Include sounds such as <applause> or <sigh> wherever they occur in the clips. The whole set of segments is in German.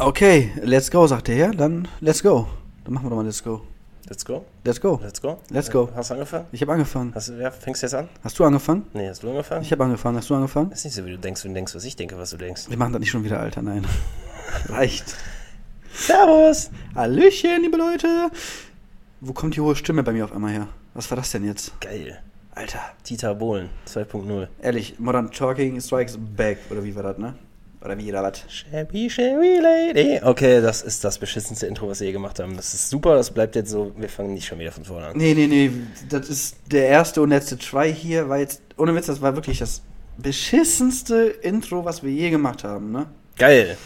Okay, let's go, sagt der Herr. Dann let's go. Dann machen wir doch mal let's go. Let's go. Let's go. Let's go. Let's go. Hast du angefangen? Ich habe angefangen. Hast, du- ja, fängst du jetzt an? Hast du angefangen? Nee, hast du angefangen? Ich habe angefangen. Hast du angefangen? Das ist nicht so, wie du denkst, wenn du denkst, was ich denke, was du denkst. Wir machen das nicht schon wieder, Alter. Nein. <laughs> Reicht. Servus! Hallöchen, liebe Leute. Wo kommt die hohe Stimme bei mir auf einmal her? Was war das denn jetzt? Geil. Alter. Dieter Bohlen 2.0. Ehrlich, Modern Talking Strikes Back. Oder wie war das, ne? Oder wie oder was? Shabby, shabby lady. Okay, das ist das beschissenste Intro, was wir je gemacht haben. Das ist super, das bleibt jetzt so. Wir fangen nicht schon wieder von vorne an. Nee, nee, nee. Das ist der erste und letzte Try hier, weil jetzt, ohne Witz, das war wirklich das beschissenste Intro, was wir je gemacht haben, ne? Geil.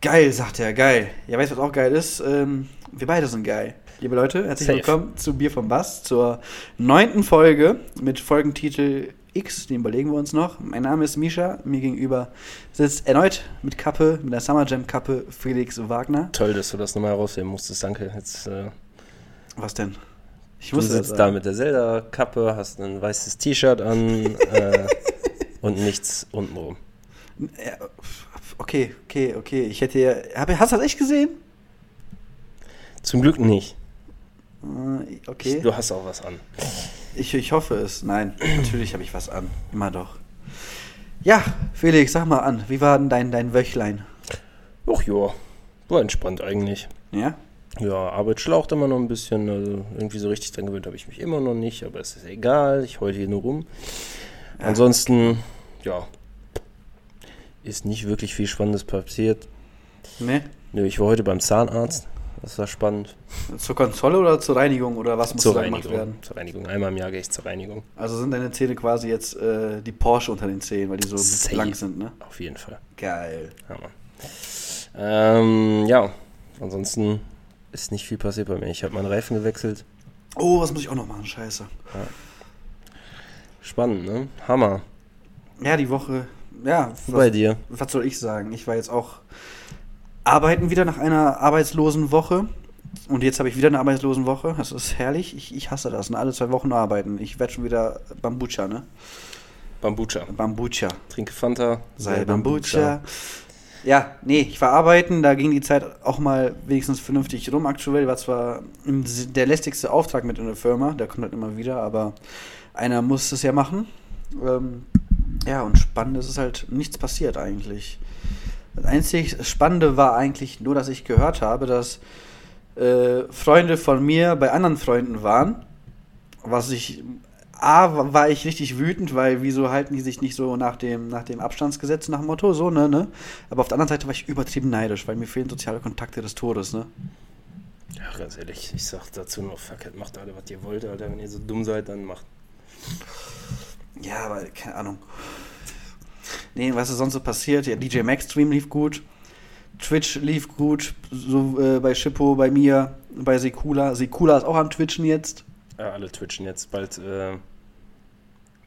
Geil, sagt er, geil. Ja, weißt du, was auch geil ist? Ähm, wir beide sind geil. Liebe Leute, herzlich Safe. willkommen zu Bier vom Bass, zur neunten Folge mit Folgentitel X, den überlegen wir uns noch. Mein Name ist Misha, mir gegenüber sitzt erneut mit Kappe, mit der Summer Jam Kappe Felix Wagner. Toll, dass du das nochmal herausfinden musstest. Danke. Jetzt, äh, Was denn? Ich du sitzt da mit der Zelda-Kappe, hast ein weißes T-Shirt an <laughs> äh, und nichts untenrum. Ja, okay, okay, okay. Ich hätte ja. Hab, hast du das echt gesehen? Zum Glück nicht. Äh, Okay. Du hast auch was an. Ich, ich hoffe es. Nein, natürlich habe ich was an. Immer doch. Ja, Felix, sag mal an. Wie war denn dein, dein Wöchlein? Ach ja, war entspannt eigentlich. Ja? Ja, Arbeit schlaucht immer noch ein bisschen. Also irgendwie so richtig dran gewöhnt habe ich mich immer noch nicht, aber es ist egal. Ich heule hier nur rum. Ja. Ansonsten, ja, ist nicht wirklich viel Spannendes passiert. Ne? Nö, ich war heute beim Zahnarzt. Das war spannend. Zur Kontrolle oder zur Reinigung oder was muss Zur da gemacht Reinigung. werden? Zur Reinigung. Einmal im Jahr gehe ich zur Reinigung. Also sind deine Zähne quasi jetzt äh, die Porsche unter den Zähnen, weil die so Safe. lang sind, ne? Auf jeden Fall. Geil. Hammer. Ähm, ja, ansonsten ist nicht viel passiert bei mir. Ich habe meinen Reifen gewechselt. Oh, was muss ich auch noch machen? Scheiße. Spannend, ne? Hammer. Ja, die Woche. Ja, Wo bei dir? was soll ich sagen? Ich war jetzt auch arbeiten wieder nach einer arbeitslosen Woche. Und jetzt habe ich wieder eine arbeitslosen Woche. Das ist herrlich. Ich, ich hasse das. Und alle zwei Wochen arbeiten. Ich werde schon wieder Bambucha, ne? Bambucha. Bambucha. Trinke Fanta. Sei Bambucha. Ja, nee, ich war arbeiten. Da ging die Zeit auch mal wenigstens vernünftig rum. Aktuell war zwar der lästigste Auftrag mit in der Firma. Der kommt halt immer wieder. Aber einer muss es ja machen. Ähm, ja, und spannend ist es halt nichts passiert eigentlich. Das einzig Spannende war eigentlich nur, dass ich gehört habe, dass äh, Freunde von mir bei anderen Freunden waren. Was ich. A, wa- war ich richtig wütend, weil wieso halten die sich nicht so nach dem, nach dem Abstandsgesetz, nach dem Motto, so, ne, ne? Aber auf der anderen Seite war ich übertrieben neidisch, weil mir fehlen soziale Kontakte des Todes, ne? Ja, ganz ehrlich, ich sag dazu nur, fuck it, macht alle, was ihr wollt, Alter. Wenn ihr so dumm seid, dann macht. Ja, aber keine Ahnung. Nee, was ist sonst so passiert? Ja, DJ Max Stream lief gut. Twitch lief gut. So äh, bei Shippo, bei mir, bei Sekula. Sekula ist auch am Twitchen jetzt. Ja, alle twitchen jetzt. Bald äh,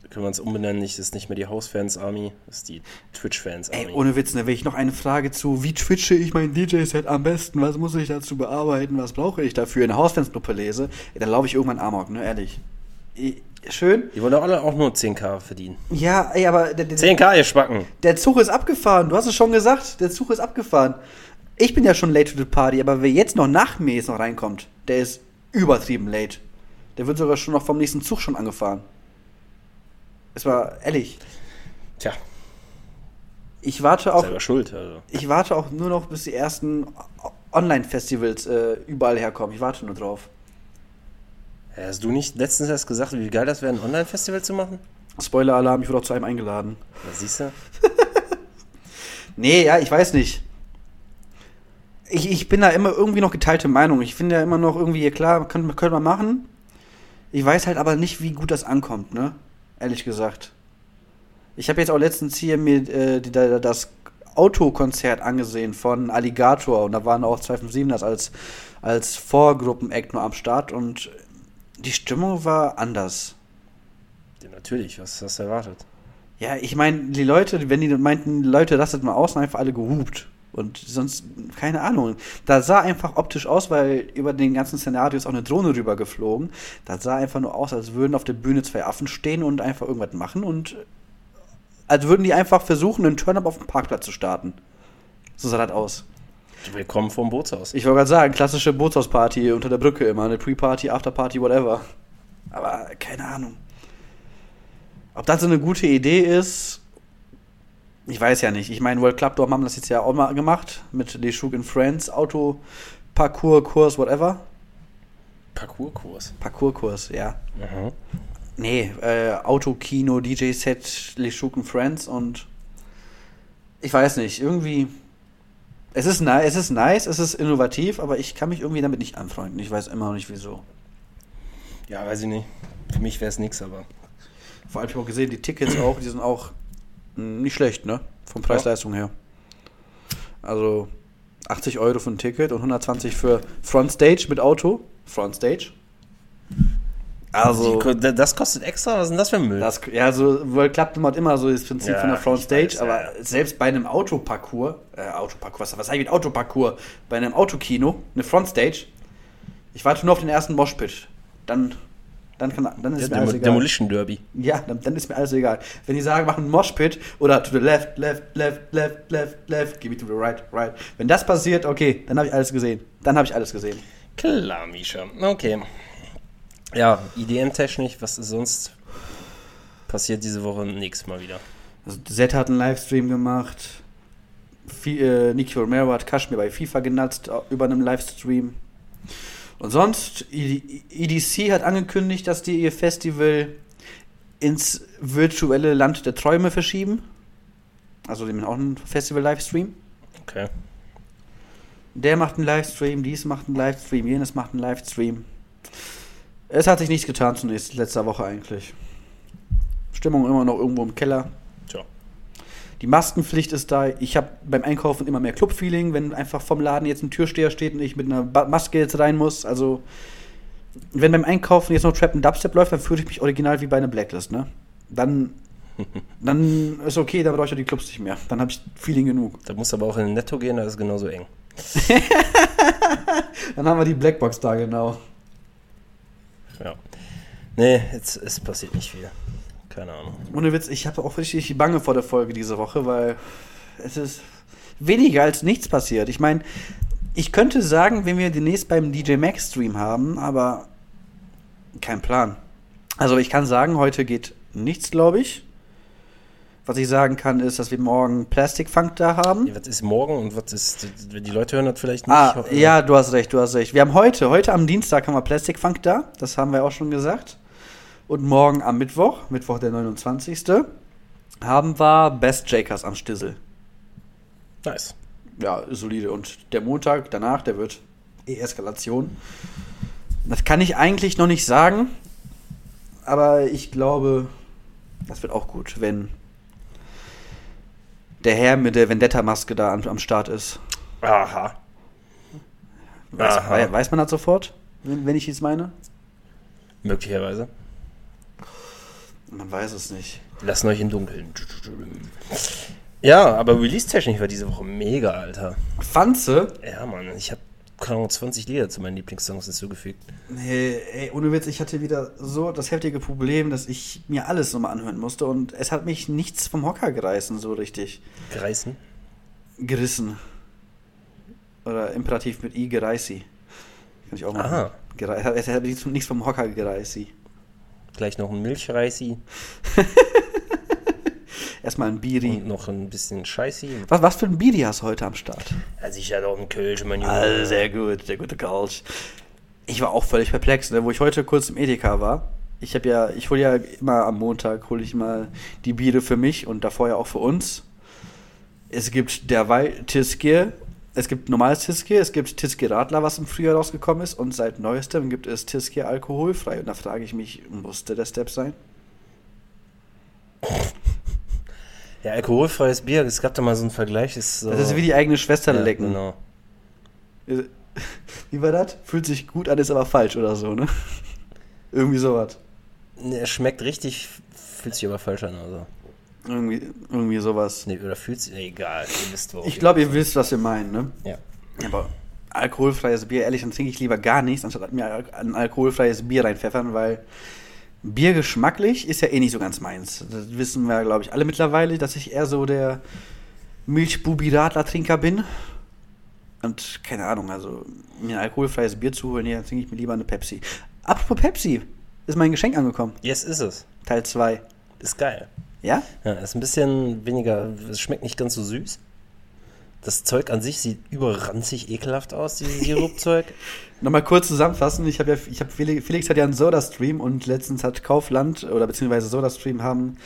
können wir uns umbenennen. Nicht, ist nicht mehr die Hausfans-Army, ist die Twitch-Fans-Army. Ey, ohne Witz, ne, wenn ich noch eine Frage zu, wie twitche ich mein DJ-Set am besten? Was muss ich dazu bearbeiten? Was brauche ich dafür? Eine Hausfansgruppe lese, dann laufe ich irgendwann Amok, ne, ehrlich. I- Schön. Die wollen doch alle auch nur 10k verdienen. Ja, ey, aber der, der, 10k, ihr Spacken! der Zug ist abgefahren. Du hast es schon gesagt. Der Zug ist abgefahren. Ich bin ja schon late to the party, aber wer jetzt noch nach mir jetzt noch reinkommt, der ist übertrieben late. Der wird sogar schon noch vom nächsten Zug schon angefahren. Es war ehrlich. Tja, Ich warte auch. selber schuld. Also. Ich warte auch nur noch, bis die ersten Online-Festivals äh, überall herkommen. Ich warte nur drauf. Hast du nicht letztens erst gesagt, wie geil das wäre, ein Online-Festival zu machen? Spoiler-Alarm, ich wurde auch zu einem eingeladen. Da siehst du? <laughs> Nee, ja, ich weiß nicht. Ich, ich bin da immer irgendwie noch geteilte Meinung. Ich finde ja immer noch irgendwie, klar, könnte, könnte man machen. Ich weiß halt aber nicht, wie gut das ankommt, ne? Ehrlich gesagt. Ich habe jetzt auch letztens hier mir äh, die, das Autokonzert angesehen von Alligator und da waren auch 257ers als, als Vorgruppen-Act nur am Start und die Stimmung war anders. Ja, natürlich, was hast du erwartet? Ja, ich meine, die Leute, wenn die meinten, Leute, lasst mal aus, haben einfach alle gehupt. Und sonst, keine Ahnung. Da sah einfach optisch aus, weil über den ganzen Szenario ist auch eine Drohne rüber geflogen. Das sah einfach nur aus, als würden auf der Bühne zwei Affen stehen und einfach irgendwas machen und als würden die einfach versuchen, einen Turn-Up auf dem Parkplatz zu starten. So sah das aus. Willkommen vom Bootshaus. Ich wollte gerade sagen, klassische Bootshausparty unter der Brücke immer. Eine Pre-Party, After-Party, whatever. Aber keine Ahnung. Ob das so eine gute Idee ist, ich weiß ja nicht. Ich meine, World Club Dorm haben das jetzt ja auch mal gemacht. Mit Les Choux in Friends, Auto, Parcours, Kurs, whatever. Parcourskurs. Parcourskurs, ja. Mhm. Nee, äh, Autokino, DJ-Set, Les Choux in Friends und ich weiß nicht, irgendwie. Es ist, ni es ist nice, es ist innovativ, aber ich kann mich irgendwie damit nicht anfreunden. Ich weiß immer noch nicht wieso. Ja, weiß ich nicht. Für mich wäre es nix, aber. Vor allem, ich habe auch gesehen, die Tickets auch, die sind auch nicht schlecht, ne? Von Preis-Leistung her. Also 80 Euro für ein Ticket und 120 für Frontstage mit Auto. Frontstage. Also, Die- das kostet extra? Was ist denn das für ein Müll? das, ja, so World Club hat immer so das Prinzip Ja, von der Frontstage, ich weiß, aber ja. selbst bei einem Autoparcours, äh, Autoparcours, was, was sag ich mit Autoparcours? Bei einem Autokino, eine Frontstage, ich warte nur auf den ersten Moshpit. Dann, dann, kann, dann ist Ja, mir alles egal. Demolition Derby. Ja, dann, dann ist mir alles egal. Wenn die sagen, machen einen Moshpit oder to the left, left, left, left, left, left, give me to the right, right. Wenn das passiert, okay, dann habe ich alles gesehen. Dann habe ich alles gesehen. Klar, Misha. Okay. Ja, IDM-technisch, was ist sonst passiert diese Woche? Nächstes Mal wieder. Also Z hat einen Livestream gemacht. Fi- äh, Nicky Romero hat Kashmir bei FIFA genutzt über einem Livestream. Und sonst, EDC hat angekündigt, dass die ihr Festival ins virtuelle Land der Träume verschieben. Also die machen auch einen Festival-Livestream. Okay. Der macht einen Livestream, dies macht einen Livestream, jenes macht einen Livestream. Es hat sich nichts getan zunächst, letzter Woche eigentlich. Stimmung immer noch irgendwo im Keller. Tja. Die Maskenpflicht ist da. Ich habe beim Einkaufen immer mehr Club-Feeling, wenn einfach vom Laden jetzt ein Türsteher steht und ich mit einer Maske jetzt rein muss. Also, wenn beim Einkaufen jetzt noch Trap und Dubstep läuft, dann fühle ich mich original wie bei einer Blacklist, ne? Dann, <laughs> dann ist okay, dann brauche ich ja die Clubs nicht mehr. Dann habe ich Feeling genug. Da muss aber auch in den Netto gehen, da ist es genauso eng. <laughs> Dann haben wir die Blackbox da, genau. Ja. Nee, jetzt, es passiert nicht viel. Keine Ahnung. Ohne Witz, ich habe auch richtig Bange vor der Folge diese Woche, weil es ist weniger als nichts passiert. Ich meine, ich könnte sagen, wenn wir demnächst beim DJ Max Stream haben, aber kein Plan. Also ich kann sagen, heute geht nichts, glaube ich. Was ich sagen kann, ist, dass wir morgen Plastic Funk da haben. Was ist morgen und was ist. Die Leute hören das vielleicht nicht. Ah, Ich hoffe- ja, du hast recht, du hast recht. Wir haben heute, heute am Dienstag haben wir Plastic Funk da. Das haben wir auch schon gesagt. Und morgen am Mittwoch, Mittwoch der 29. haben wir Best Jakers am Stissel. Nice. Ja, solide. Und der Montag danach, der wird eh Eskalation. Das kann ich eigentlich noch nicht sagen. Aber ich glaube, das wird auch gut, wenn der Herr mit der Vendetta-Maske da am, am Start ist. Aha. Weiß, Aha. wei- weiß man das sofort, wenn, wenn ich jetzt meine? Möglicherweise. Man weiß es nicht. Lassen euch im Dunkeln. Ja, aber Release-technisch war diese Woche mega, Alter. Fanze? Ja, Mann, ich habe keine Ahnung, 20 Lieder zu meinen Lieblingssongs hinzugefügt. Nee, ey, ohne Witz, ich hatte wieder so das heftige Problem, dass ich mir alles nochmal anhören musste und es hat mich nichts vom Hocker gerissen, so richtig. Gereißen. Gerissen. Oder Imperativ mit I, gereisi. Kann ich auch machen. Aha. Gerei es hat nichts nichts vom Hocker gereisi. Gleich noch ein Milchreisi <laughs> Erstmal ein Biri. und noch ein bisschen Scheißi. Was, was für ein Biri hast du heute am Start? Ja, sicher doch ein Kölsch, mein Junge. Also sehr gut, sehr gute Couch. Ich war auch völlig perplex, ne? wo ich heute kurz im Edeka war. Ich habe ja, ich hole ja immer am Montag hole ich mal die Biere für mich und davor ja auch für uns. Es gibt derweil Tiskier, es gibt normales Tiskier, es gibt Tiskier Radler, was im Frühjahr rausgekommen ist und seit neuestem gibt es Tiskier alkoholfrei. Und da frage ich mich, musste der Step sein? Ja, alkoholfreies Bier, es gab da mal so einen Vergleich. Ist so, Das ist wie die eigene Schwester ja, lecken. Genau. Wie war das? Fühlt sich gut an, ist aber falsch oder so, ne? Irgendwie sowas. Es schmeckt richtig, fühlt sich aber falsch an. Also. Irgendwie, irgendwie sowas. Nee, oder fühlt sich, nee, egal, ihr wisst wo. Ich glaube, ihr wisst, was wir meinen, ne? Ja. Aber alkoholfreies Bier, ehrlich, dann trinke ich lieber gar nichts, anstatt mir ein alkoholfreies Bier reinpfeffern, weil Bier geschmacklich ist ja eh nicht so ganz meins. Das wissen wir, glaube ich, alle mittlerweile, dass ich eher so der Milchbubi-Radler-Trinker bin. Und keine Ahnung, also mir ein alkoholfreies Bier zu holen, ja, dann trinke ich mir lieber eine Pepsi. Apropos Pepsi, ist mein Geschenk angekommen. Yes, ist es. Teil 2. Ist geil. Ja? Ja, ist ein bisschen weniger, es schmeckt nicht ganz so süß. Das Zeug an sich sieht überranzig ekelhaft aus, dieses Sirupzeug. <laughs> Nochmal kurz zusammenfassen. Ich habe ja, ich habe Felix, Felix hat ja einen Soda-Stream und letztens hat Kaufland oder beziehungsweise Soda-Stream haben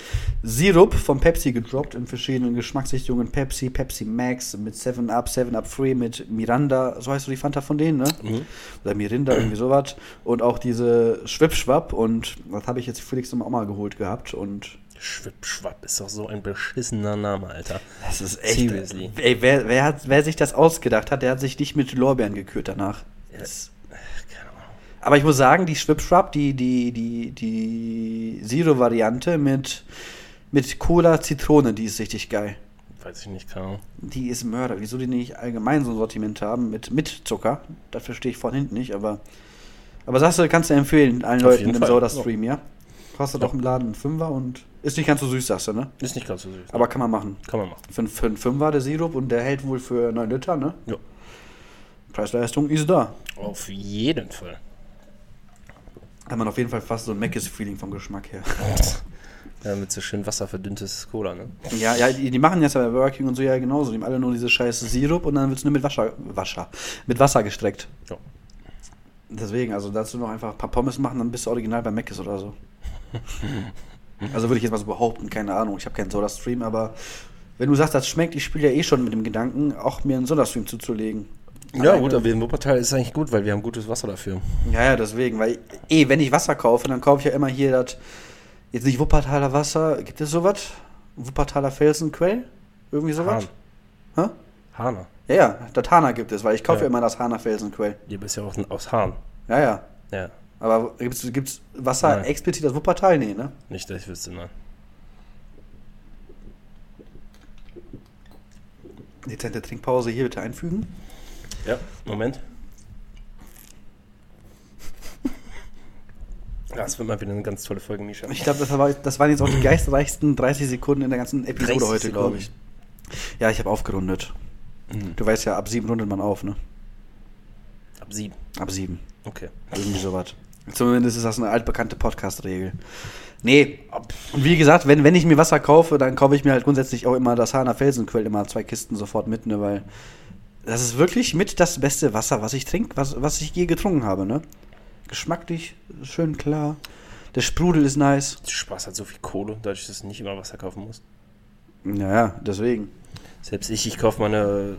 Sirup von Pepsi gedroppt in verschiedenen Geschmacksrichtungen. Pepsi, Pepsi Max mit 7 Up, 7 Up Free mit Miranda, so heißt du die Fanta von denen, ne? Mhm. Oder Mirinda, irgendwie sowas. Und auch diese Schwipschwapp und das habe ich jetzt Felix auch mal geholt gehabt und Schwippschwapp ist doch so ein beschissener Name, Alter. das ist echt. Seriously. Ey, wer, wer, hat, wer sich das ausgedacht hat, der hat sich nicht mit Lorbeeren gekürt danach. Das, Keine Ahnung. Aber ich muss sagen, die Schwipschwap, die, die, die, die Zero-Variante mit, mit Cola Zitrone, die ist richtig geil. Weiß ich nicht, keine Ahnung. Die ist Mörder. Wieso die nicht allgemein so ein Sortiment haben mit, mit Zucker? Das verstehe ich von hinten nicht, aber. Aber sagst du, kannst du empfehlen allen Auf Leuten im Fall. Soda-Stream, ja? Kostet doch im Laden einen Fünfer und ist nicht ganz so süß, sagst du, ne? Ist nicht ganz so süß. Aber kann man machen. kann man machen. Für, für einen Fünfer der Sirup und der hält wohl für 9 Liter, ne? Ja. Preis-Leistung ist da. Auf jeden Fall. Hat man auf jeden Fall fast so ein Meckes-Feeling vom Geschmack her. <laughs> Ja, mit so schön wasserverdünntes Cola, ne? Ja, ja, die, die machen jetzt ja bei Burger King und so ja genauso. Die haben alle nur diese scheiße Sirup und dann wird es nur mit Wasser, Wasser, mit Wasser gestreckt. Ja. Deswegen, also dazu noch einfach ein paar Pommes machen, dann bist du original bei Mc's oder so. <laughs> also würde ich jetzt mal so behaupten, keine Ahnung. Ich habe keinen Soda-Stream, aber wenn du sagst, das schmeckt, ich spiele ja eh schon mit dem Gedanken, auch mir einen Soda-Stream zuzulegen. Ja, Alleine- gut, aber in Wuppertal ist eigentlich gut, weil wir haben gutes Wasser dafür. Ja, ja, deswegen, weil eh, wenn ich Wasser kaufe, dann kaufe ich ja immer hier das, jetzt nicht Wuppertaler Wasser, gibt es sowas? Wuppertaler Felsenquell? Irgendwie sowas? Hä? Hahner. Ja, ja, das Hana gibt es, weil ich kaufe Ja. ja immer das Hana Felsenquell. Die bist ja auch aus Hahn. Ja, ja. Ja, Aber gibt's, gibt's Wasser Nein. explizit aus Wuppertal? Nee, ne? nicht, dass ich wüsste, nein. Dezente Trinkpause hier bitte einfügen. Ja, Moment. Ja, es wird mal wieder eine ganz tolle Folge, Misha. Ich glaube, das, war, das waren jetzt auch die geistreichsten 30 Sekunden in der ganzen Episode 30 heute, glaube ich. Ja, ich habe aufgerundet. Mhm. Du weißt ja, ab sieben rundet man auf, ne? Ab sieben. Ab sieben. Okay. Irgendwie sowas. Zumindest ist das eine altbekannte Podcast-Regel. Nee, und wie gesagt, wenn, wenn ich mir Wasser kaufe, dann kaufe ich mir halt grundsätzlich auch immer das Hahner Felsenquell immer zwei Kisten sofort mit, ne, weil das ist wirklich mit das beste Wasser, was ich trinke, was, was ich je getrunken habe, ne? Geschmacklich, schön klar. Der Sprudel ist nice. Spaß hat so viel Kohle, dadurch, dass du nicht immer Wasser kaufen musst. Naja, deswegen. Selbst ich, ich kaufe meine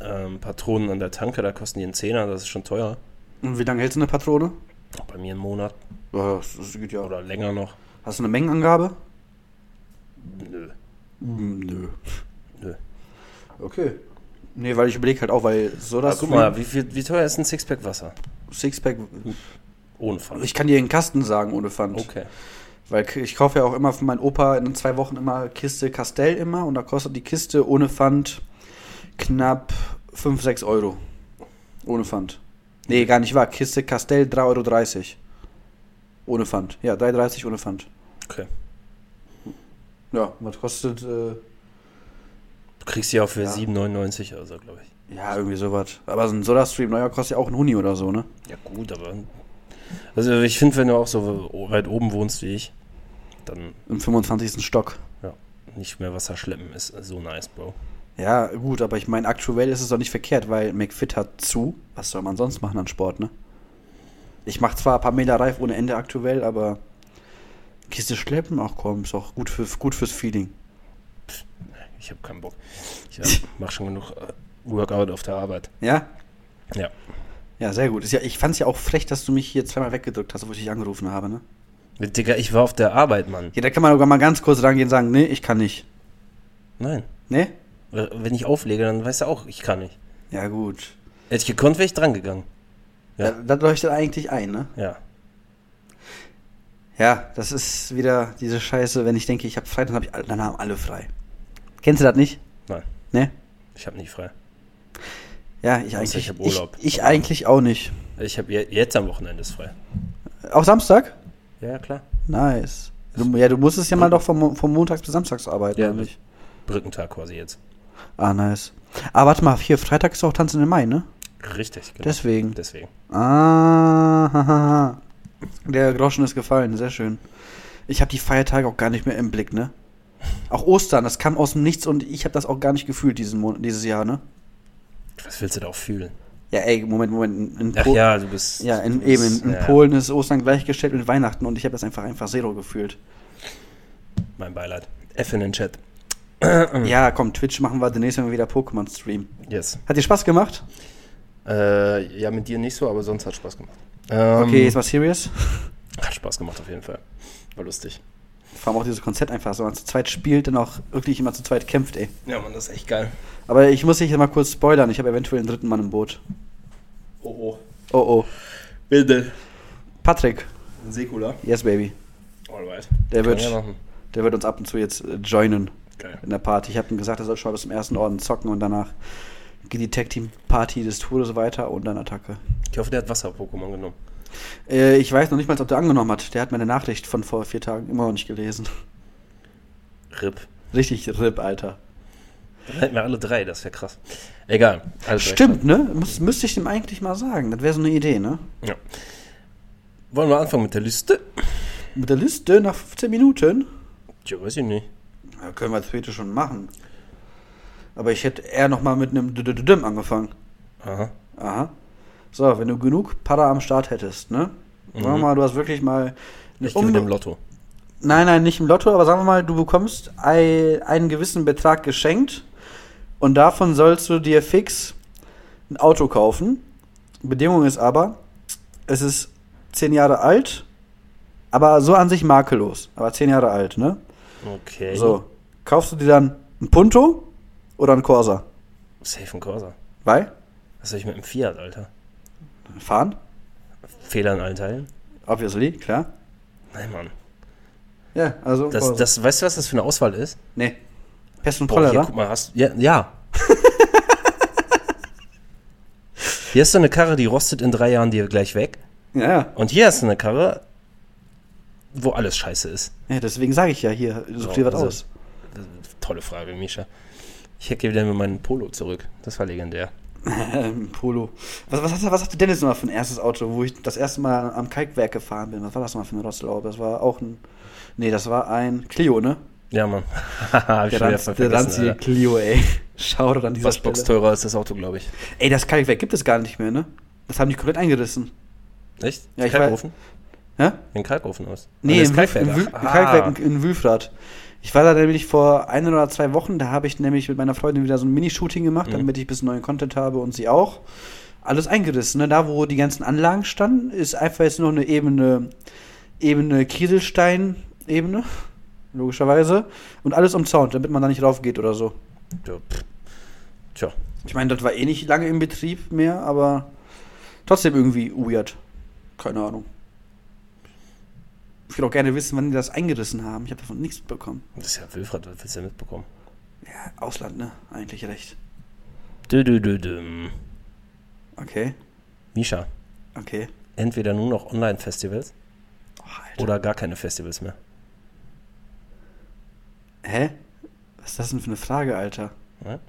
ähm, Patronen an der Tanke, da kosten die einen Zehner, das ist schon teuer. Und wie lange hältst du eine Patrone? Bei mir einen Monat Ja, das, das geht ja. oder länger noch. Hast du eine Mengenangabe? Nö. Hm, Nö. Nö. Okay. Nee, weil ich überlege halt auch, weil so das guck mal, wie, viel, wie teuer ist ein Sixpack Wasser? Sixpack. Ohne Pfanne. Ich kann dir einen Kasten sagen ohne Pfand. Okay. Weil ich kaufe ja auch immer von meinem Opa in zwei Wochen immer Kiste Castell immer und da kostet die Kiste ohne Pfand knapp 5, 6 Euro. Ohne Pfand. Nee, gar nicht wahr. Kiste Castell 3,30 Euro. Ohne Pfand. Ja, 3,30 ohne Pfand. Okay. Ja, was kostet, äh, Du kriegst die auch für Ja. 7,99 oder so, glaube ich. ja, irgendwie sowas. Aber so ein Soda-Stream neuer kostet ja auch ein Huni oder so, ne? Ja, gut, aber. Also, ich finde, wenn du auch so weit oben wohnst wie ich, dann Im 25. Stock. ja, nicht mehr Wasser schleppen ist so nice, Bro. Ja, gut, aber ich meine, aktuell ist es doch nicht verkehrt, weil McFit hat zu. Was soll man sonst machen an Sport, ne? Ich mache zwar ein paar Meter Reif ohne Ende aktuell, aber Kiste schleppen, ach komm, ist auch gut, für, gut fürs Feeling. Ich habe keinen Bock. Ich äh, <laughs> mache schon genug äh, Workout auf der Arbeit. Ja? Ja. Ja, sehr gut. Ich fand's ja auch frech, dass du mich hier zweimal weggedrückt hast, wo ich dich angerufen habe, ne? Digga, ich war auf der Arbeit, Mann. Ja, da kann man sogar mal ganz kurz rangehen und sagen, nee, ich kann nicht. Nein. Ne? Wenn ich auflege, dann weißt du auch, ich kann nicht. Ja, gut. Hätte ich gekonnt, wäre ich dran gegangen. Ja. Ja. Das leuchtet eigentlich ein, ne? Ja. Ja, das ist wieder diese Scheiße, wenn ich denke, ich habe frei, dann, hab ich, dann haben alle frei. Kennst du das nicht? Nein, Ne? ich habe nicht frei. Ja, ich eigentlich. ich hab Urlaub. Ich, ich eigentlich auch nicht. Ich habe jetzt am Wochenende ist frei. Auch Samstag? Ja, ja, klar. Nice. Du, ja, du musstest ja mal doch vom, vom Montags bis Samstags arbeiten, Ja, oder nicht? Brückentag quasi jetzt. Ah, nice. Aber warte mal, hier, Freitag ist auch Tanzen im Mai, ne? Richtig, genau. Deswegen. Deswegen. Ah, hahaha. <laughs> der Groschen ist gefallen, sehr schön. Ich habe die Feiertage auch gar nicht mehr im Blick, ne? Auch Ostern, das kam aus dem Nichts und ich habe das auch gar nicht gefühlt diesen Monat, dieses Jahr, ne? Was willst du da auch fühlen? Ja, ey, Moment, Moment. In Ach ja, du bist. ja, in, du eben, bist- in, in ja, Polen ist Ostern gleichgestellt mit Weihnachten und ich habe das einfach einfach Zero gefühlt. Mein Beileid. F in den Chat. <clears throat> Ja, komm, Twitch machen wir demnächst wenn wir wieder Pokémon streamen. Yes. Hat dir Spaß gemacht? Äh, ja, mit dir nicht so, aber sonst hat Spaß gemacht. Ähm, Okay, jetzt mal serious. <laughs> Hat Spaß gemacht auf jeden Fall. War lustig. Vor allem auch dieses Konzept einfach, so man zu zweit spielt und auch wirklich immer zu zweit kämpft, ey. Ja, Mann, das ist echt geil. Aber ich muss dich jetzt mal kurz spoilern, ich habe eventuell einen dritten Mann im Boot. Oh, oh. Oh oh. Bitte. Patrick, Sekula. yes baby. Alright. Der Kann wird, ja der wird uns ab und zu jetzt äh, joinen Geil. in der Party. Ich habe ihm gesagt, er soll schon mal bis zum ersten Orden zocken und danach geht die Tag Team Party des Todes weiter und dann Attacke. Ich hoffe, der hat Wasser-Pokémon genommen. Äh, ich weiß noch nicht mal, ob der angenommen hat. Der hat meine Nachricht von vor vier Tagen immer noch nicht gelesen. RIP. Richtig RIP, Alter. Dann hätten wir alle drei, das wäre krass. Egal. Stimmt, ne? Muss, müsste ich dem eigentlich mal sagen. Das wäre so eine Idee, ne? Ja. Wollen wir anfangen mit der Liste? Mit der Liste nach 15 Minuten. Tja, weiß ich nicht. Ja, können wir theoretisch schon machen. Aber ich hätte eher noch mal mit einem Düdüdüm angefangen. Aha. Aha. So, wenn du genug Para am Start hättest, ne? Sagen wir Mhm. mal, du hast wirklich mal. gewinne unbe- im Lotto. Nein, nein, nicht im Lotto, aber sagen wir mal, du bekommst ei- einen gewissen Betrag geschenkt und davon sollst du dir fix ein Auto kaufen. Bedingung ist aber, es ist zehn Jahre alt, aber so an sich makellos. Aber zehn Jahre alt, ne? Okay. So, kaufst du dir dann ein Punto oder ein Corsa? Safe und Corsa. Weil? Was soll ich mit dem Fiat, Alter? Fahren? Fehler in allen Teilen? Obviously, klar. Nein, Mann. Ja, also. Das, das, weißt du, was das für eine Auswahl ist? nee. Pest und Boah, hier, Cholera? guck mal, hast Ja, ja. <laughs> hier hast du eine Karre, die rostet in drei Jahren dir gleich weg. Ja, ja. Und hier hast du eine Karre, wo alles scheiße ist. ja. Deswegen sage ich ja hier, such So, dir was also- aus. Tolle Frage, Misha. Ich hätte wieder mit meinem Polo zurück. Das war legendär. <laughs> Polo. Was, was, hat, was hatte Dennis nochmal für ein erstes Auto, wo ich das erste Mal am Kalkwerk gefahren bin? Was war das nochmal für ein Rostlaube? Das war auch ein. Nee, das war ein Clio, ne? Ja, Mann. <laughs> Der, Ranz, der ranzige. Clio, ey. <laughs> Schau an dieser Was Box Stelle. teurer ist das Auto, glaube ich. Ey, das Kalkwerk gibt es gar nicht mehr, ne? Das haben die komplett eingerissen. Echt? Ja, ich Kalkofen? Hä? Den Kalkofen aus. Nee, im, Wülf, Kalkwerk. im, Wül, Ach, Kalkwerk in, in Wülfrath. Ich war da nämlich vor ein oder zwei Wochen, da habe ich nämlich mit meiner Freundin wieder so ein Mini-Shooting gemacht, Mhm. damit ich ein bisschen neuen Content habe und sie auch. Alles eingerissen. Ne? Da, wo die ganzen Anlagen standen, ist einfach jetzt nur eine Ebene, Ebene Kieselstein-Ebene, logischerweise. Und alles umzaunt, damit man da nicht raufgeht oder so. Ja. Tja. Ich meine, das war eh nicht lange im Betrieb mehr, aber trotzdem irgendwie weird. Keine Ahnung. Ich würde auch gerne wissen, wann die das eingerissen haben. Ich habe davon nichts bekommen. Das ist ja Wilfried, was willst du denn mitbekommen? Ja, Ausland, ne? Eigentlich recht. Dü, dü, dü, düm. Okay, Misha, okay. entweder nur noch Online-Festivals Oh, oder gar keine Festivals mehr. Hä? Was ist das denn für eine Frage, Alter? Ja?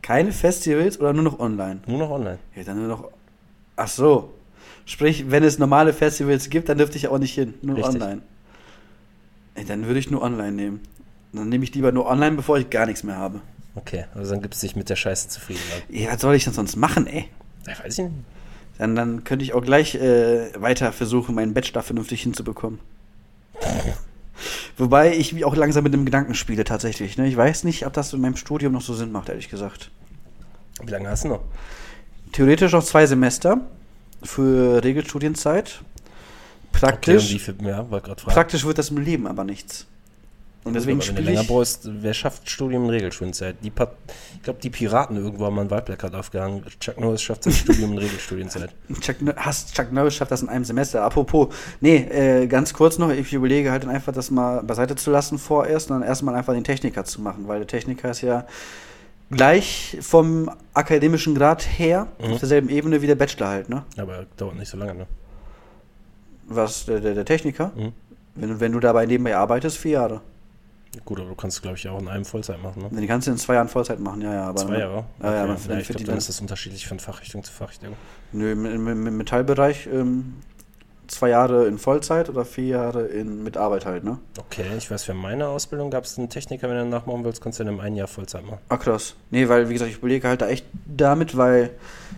Keine Festivals oder nur noch online? Nur noch online. Ja, dann nur noch. Ach so. Sprich, wenn es normale Festivals gibt, dann dürfte ich auch nicht hin. Nur Richtig. online. Ey, dann würde ich nur online nehmen. Dann nehme ich lieber nur online, bevor ich gar nichts mehr habe. Okay, also dann gibst du dich mit der Scheiße zufrieden. Oder? Ja, was soll ich denn sonst machen, ey? Ja, weiß ich nicht. Dann, dann könnte ich auch gleich äh, weiter versuchen, meinen Bachelor vernünftig hinzubekommen. Wobei ich mich auch langsam mit dem Gedanken spiele, tatsächlich. Ne? Ich weiß nicht, ob das in meinem Studium noch so Sinn macht, ehrlich gesagt. Wie lange hast du noch? Theoretisch noch zwei Semester für Regelstudienzeit. Praktisch, Okay, viel, ja, praktisch wird das im Leben aber nichts. Und deswegen spiele länger ich. brauchst, wer schafft Studium in Regelstudienzeit? Die Pa- ich glaube, die Piraten irgendwo haben mal ein Wahlplakat aufgehangen. Chuck Norris schafft sein Studium in Regelstudienzeit. <laughs> Chuck, hast, Chuck Norris schafft das in einem Semester. Apropos, nee, äh, ganz kurz noch, ich überlege halt einfach das mal beiseite zu lassen vorerst und dann erstmal einfach den Techniker zu machen, weil der Techniker ist ja gleich vom akademischen Grad her Mhm. auf derselben Ebene wie der Bachelor halt, ne? Aber dauert nicht so lange, ne? Was, der, der, der Techniker? Mhm. Wenn, wenn du dabei nebenbei arbeitest, vier Jahre. Gut, aber du kannst, glaube ich, auch in einem Vollzeit machen, ne? Die kannst du in zwei Jahren Vollzeit machen, ja, ja. Aber Zwei Jahre? Ja, ja, aber Okay. für ja, den- ich die dann dann- ist das unterschiedlich von Fachrichtung zu Fachrichtung. Nö, im, im, im Metallbereich ähm, zwei Jahre in Vollzeit oder vier Jahre in, mit Arbeit halt, ne? Okay, ich weiß, für meine Ausbildung gab es einen Techniker, wenn du nachmachen willst, kannst du in einem einen Jahr Vollzeit machen. Ah, krass. Nee, weil, wie gesagt, ich überlege halt da echt damit, weil